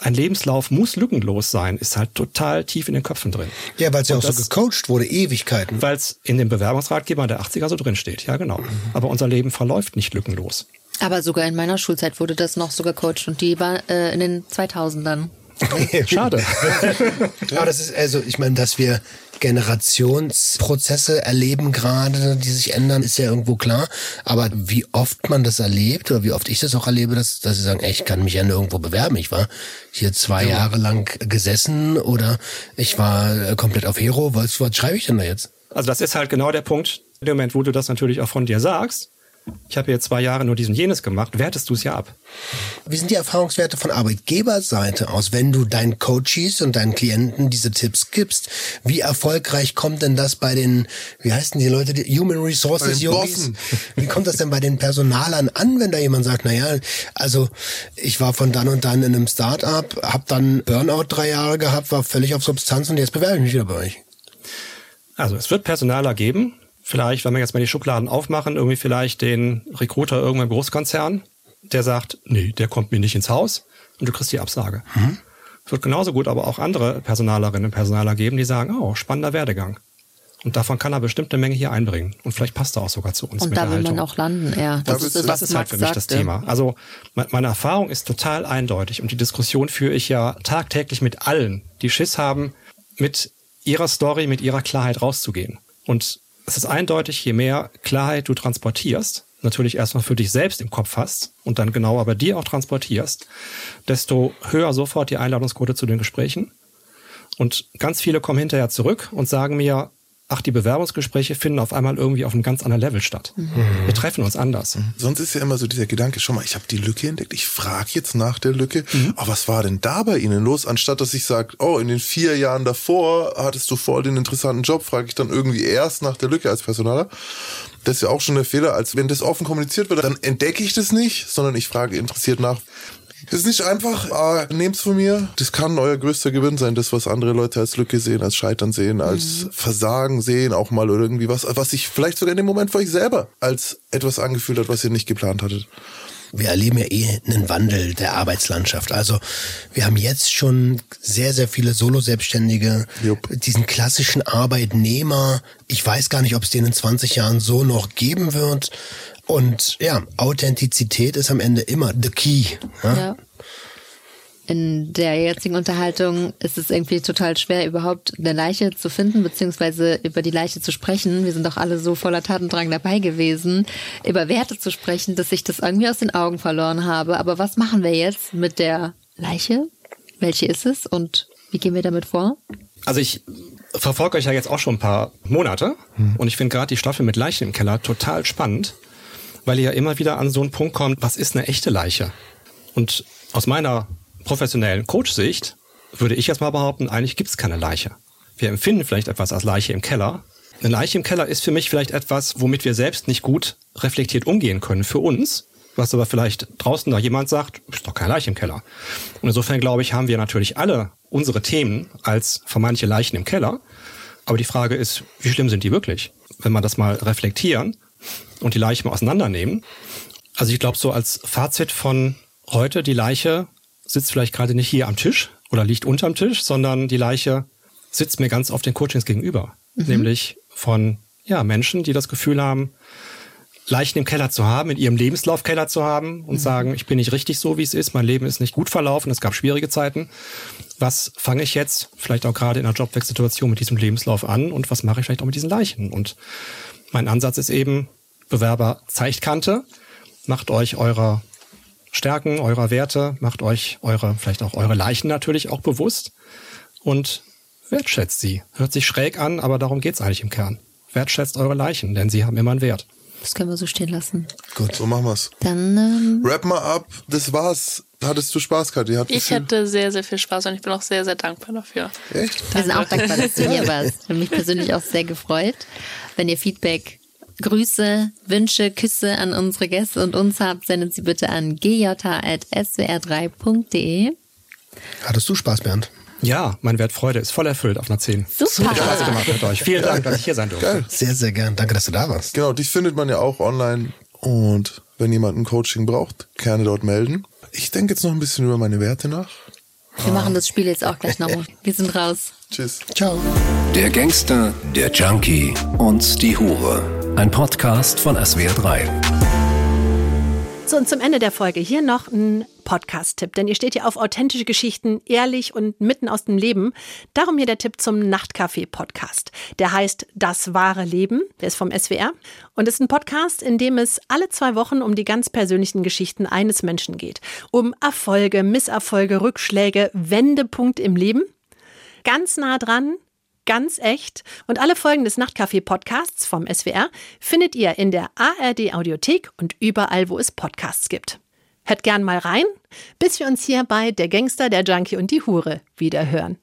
ein Lebenslauf muss lückenlos sein, ist halt total tief in den Köpfen drin. Ja, weil es ja auch Und so das- gecoacht wurde, Ewigkeiten. Weil es in dem Bewerbungsratgeber der 80er so drin steht. Ja, genau. Aber unser Leben verläuft nicht lückenlos. Aber sogar in meiner Schulzeit wurde das noch so gecoacht und die war äh, in den 2000ern. Schade. Aber das ist also, ich meine, dass wir Generationsprozesse erleben gerade, die sich ändern, ist ja irgendwo klar. Aber wie oft man das erlebt oder wie oft ich das auch erlebe, dass, dass sie sagen, ey, ich kann mich ja nirgendwo bewerben. Ich war hier zwei Jahre lang gesessen oder ich war äh, komplett auf Hero. Was, was schreibe ich denn da jetzt? Also das ist halt genau der Punkt. In dem Moment, wo du das natürlich auch von dir sagst, ich habe jetzt zwei Jahre nur diesen jenes gemacht, wertest du es ja ab. Wie sind die Erfahrungswerte von Arbeitgeberseite aus, wenn du deinen Coaches und deinen Klienten diese Tipps gibst? Wie erfolgreich kommt denn das bei den, wie heißen die Leute, die Human Resources Yogis? Bossen. Wie kommt das denn bei den Personalern an, wenn da jemand sagt, na ja, also ich war von dann und dann in einem Start-up, hab dann Burnout drei Jahre gehabt, war völlig auf Substanz und jetzt bewerbe ich mich wieder bei euch. Also es wird Personaler geben. Vielleicht, wenn wir jetzt mal die Schubladen aufmachen, irgendwie vielleicht den Recruiter irgendwann im Großkonzern, der sagt, nee, der kommt mir nicht ins Haus und du kriegst die Absage. Es wird genauso gut aber auch andere Personalerinnen und Personaler geben, die sagen, oh, spannender Werdegang. Und davon kann er bestimmt eine Menge hier einbringen. Und vielleicht passt er auch sogar zu uns Und mit da der will man Haltung. auch landen, ja. Da Das ist das, Das was ist halt Max für mich das sagte. Thema. Also me- meine Erfahrung ist total eindeutig und die Diskussion führe ich ja tagtäglich mit allen, die Schiss haben, mit ihrer Story, mit ihrer Klarheit rauszugehen. Und es ist eindeutig, je mehr Klarheit du transportierst, natürlich erstmal für dich selbst im Kopf hast und dann genauer bei dir auch transportierst, desto höher sofort die Einladungsquote zu den Gesprächen. Und ganz viele kommen hinterher zurück und sagen mir, ach, die Bewerbungsgespräche finden auf einmal irgendwie auf einem ganz anderen Level statt. Wir treffen uns anders. Sonst ist ja immer so dieser Gedanke, schau mal, ich habe die Lücke entdeckt, ich frage jetzt nach der Lücke, Mhm. oh, was war denn da bei Ihnen los? Anstatt dass ich sage, oh, in den vier Jahren davor hattest du voll den interessanten Job, frage ich dann irgendwie erst nach der Lücke als Personaler. Das ist ja auch schon der Fehler, als wenn das offen kommuniziert wird, dann entdecke ich das nicht, sondern ich frage interessiert nach. Das ist nicht einfach, ah, nehmt's von mir. Das kann euer größter Gewinn sein, das, was andere Leute als Lücke sehen, als Scheitern sehen, als Versagen sehen, auch mal oder irgendwie was, was sich vielleicht sogar in dem Moment für euch selber als etwas angefühlt hat, was ihr nicht geplant hattet. Wir erleben ja eh einen Wandel der Arbeitslandschaft. Also wir haben jetzt schon sehr, sehr viele Solo-Selbstständige, Jupp. diesen klassischen Arbeitnehmer. Ich weiß gar nicht, ob es den in 20 Jahren so noch geben wird. Und ja, Authentizität ist am Ende immer the key. Ja? Ja. In der jetzigen Unterhaltung ist es irgendwie total schwer, überhaupt eine Leiche zu finden, beziehungsweise über die Leiche zu sprechen. Wir sind doch alle so voller Tatendrang dabei gewesen, über Werte zu sprechen, dass ich das irgendwie aus den Augen verloren habe. Aber was machen wir jetzt mit der Leiche? Welche ist es und wie gehen wir damit vor? Also ich verfolge euch ja jetzt auch schon ein paar Monate hm. und ich finde gerade die Staffel mit Leichen im Keller total spannend, weil ihr ja immer wieder an so einen Punkt kommt, was ist eine echte Leiche? Und aus meiner professionellen Coach-Sicht würde ich jetzt mal behaupten, eigentlich gibt es keine Leiche. Wir empfinden vielleicht etwas als Leiche im Keller. Eine Leiche im Keller ist für mich vielleicht etwas, womit wir selbst nicht gut reflektiert umgehen können für uns, was aber vielleicht draußen da jemand sagt, ist doch keine Leiche im Keller. Und insofern glaube ich, haben wir natürlich alle unsere Themen als vermeintliche Leichen im Keller. Aber die Frage ist, wie schlimm sind die wirklich? Wenn man das mal reflektieren und die Leiche mal auseinandernehmen. Also ich glaube, so als Fazit von heute, die Leiche sitzt vielleicht gerade nicht hier am Tisch oder liegt unterm Tisch, sondern die Leiche sitzt mir ganz auf den Coachings gegenüber. Mhm. Nämlich von ja, Menschen, die das Gefühl haben, Leichen im Keller zu haben, in ihrem Lebenslaufkeller zu haben und mhm. sagen, ich bin nicht richtig so, wie es ist, mein Leben ist nicht gut verlaufen, es gab schwierige Zeiten. Was fange ich jetzt, vielleicht auch gerade in einer Jobwechselsituation mit diesem Lebenslauf an und was mache ich vielleicht auch mit diesen Leichen? Und mein Ansatz ist eben, Bewerber zeigt Kante, macht euch eurer Stärken, eurer Werte, macht euch eure, vielleicht auch eure Leichen natürlich auch bewusst und wertschätzt sie. Hört sich schräg an, aber darum geht's eigentlich im Kern. Wertschätzt eure Leichen, denn sie haben immer einen Wert. Das können wir so stehen lassen. Gut, so machen wir's. Dann ähm, Wrap mal ab. Das war's. Hattest du Spaß, Kathi? Ich hatte sehr, sehr viel Spaß und ich bin auch sehr, sehr dankbar dafür. Echt? Wir sind auch dankbar, dass du hier warst. Ich habe mich persönlich auch sehr gefreut. Wenn ihr Feedback, Grüße, Wünsche, Küsse an unsere Gäste und uns habt, sendet sie bitte an gj.swr3.de. Hattest du Spaß, Bernd? Ja, mein Wert Freude ist voll erfüllt auf einer 10. Super. Spaß gemacht mit euch. Vielen Dank, dass ich hier sein durfte. Geil. Sehr, sehr gern. Danke, dass du da warst. Genau, dich findet man ja auch online. Und wenn jemand ein Coaching braucht, gerne dort melden. Ich denke jetzt noch ein bisschen über meine Werte nach. Wir machen das Spiel jetzt auch gleich nochmal. Wir sind raus. Tschüss. Ciao. Der Gangster, der Junkie und die Hure. Ein Podcast von SWR3. So, und zum Ende der Folge hier noch ein Podcast-Tipp, denn ihr steht hier auf authentische Geschichten, ehrlich und mitten aus dem Leben. Darum hier der Tipp zum Nachtcafé-Podcast. Der heißt Das wahre Leben, der ist vom SWR und ist ein Podcast, in dem es alle zwei Wochen um die ganz persönlichen Geschichten eines Menschen geht. Um Erfolge, Misserfolge, Rückschläge, Wendepunkt im Leben. Ganz nah dran, ganz echt. Und alle Folgen des Nachtcafé-Podcasts vom SWR findet ihr in der ARD-Audiothek und überall, wo es Podcasts gibt. Hört gern mal rein, bis wir uns hier bei Der Gangster, der Junkie und die Hure wieder hören.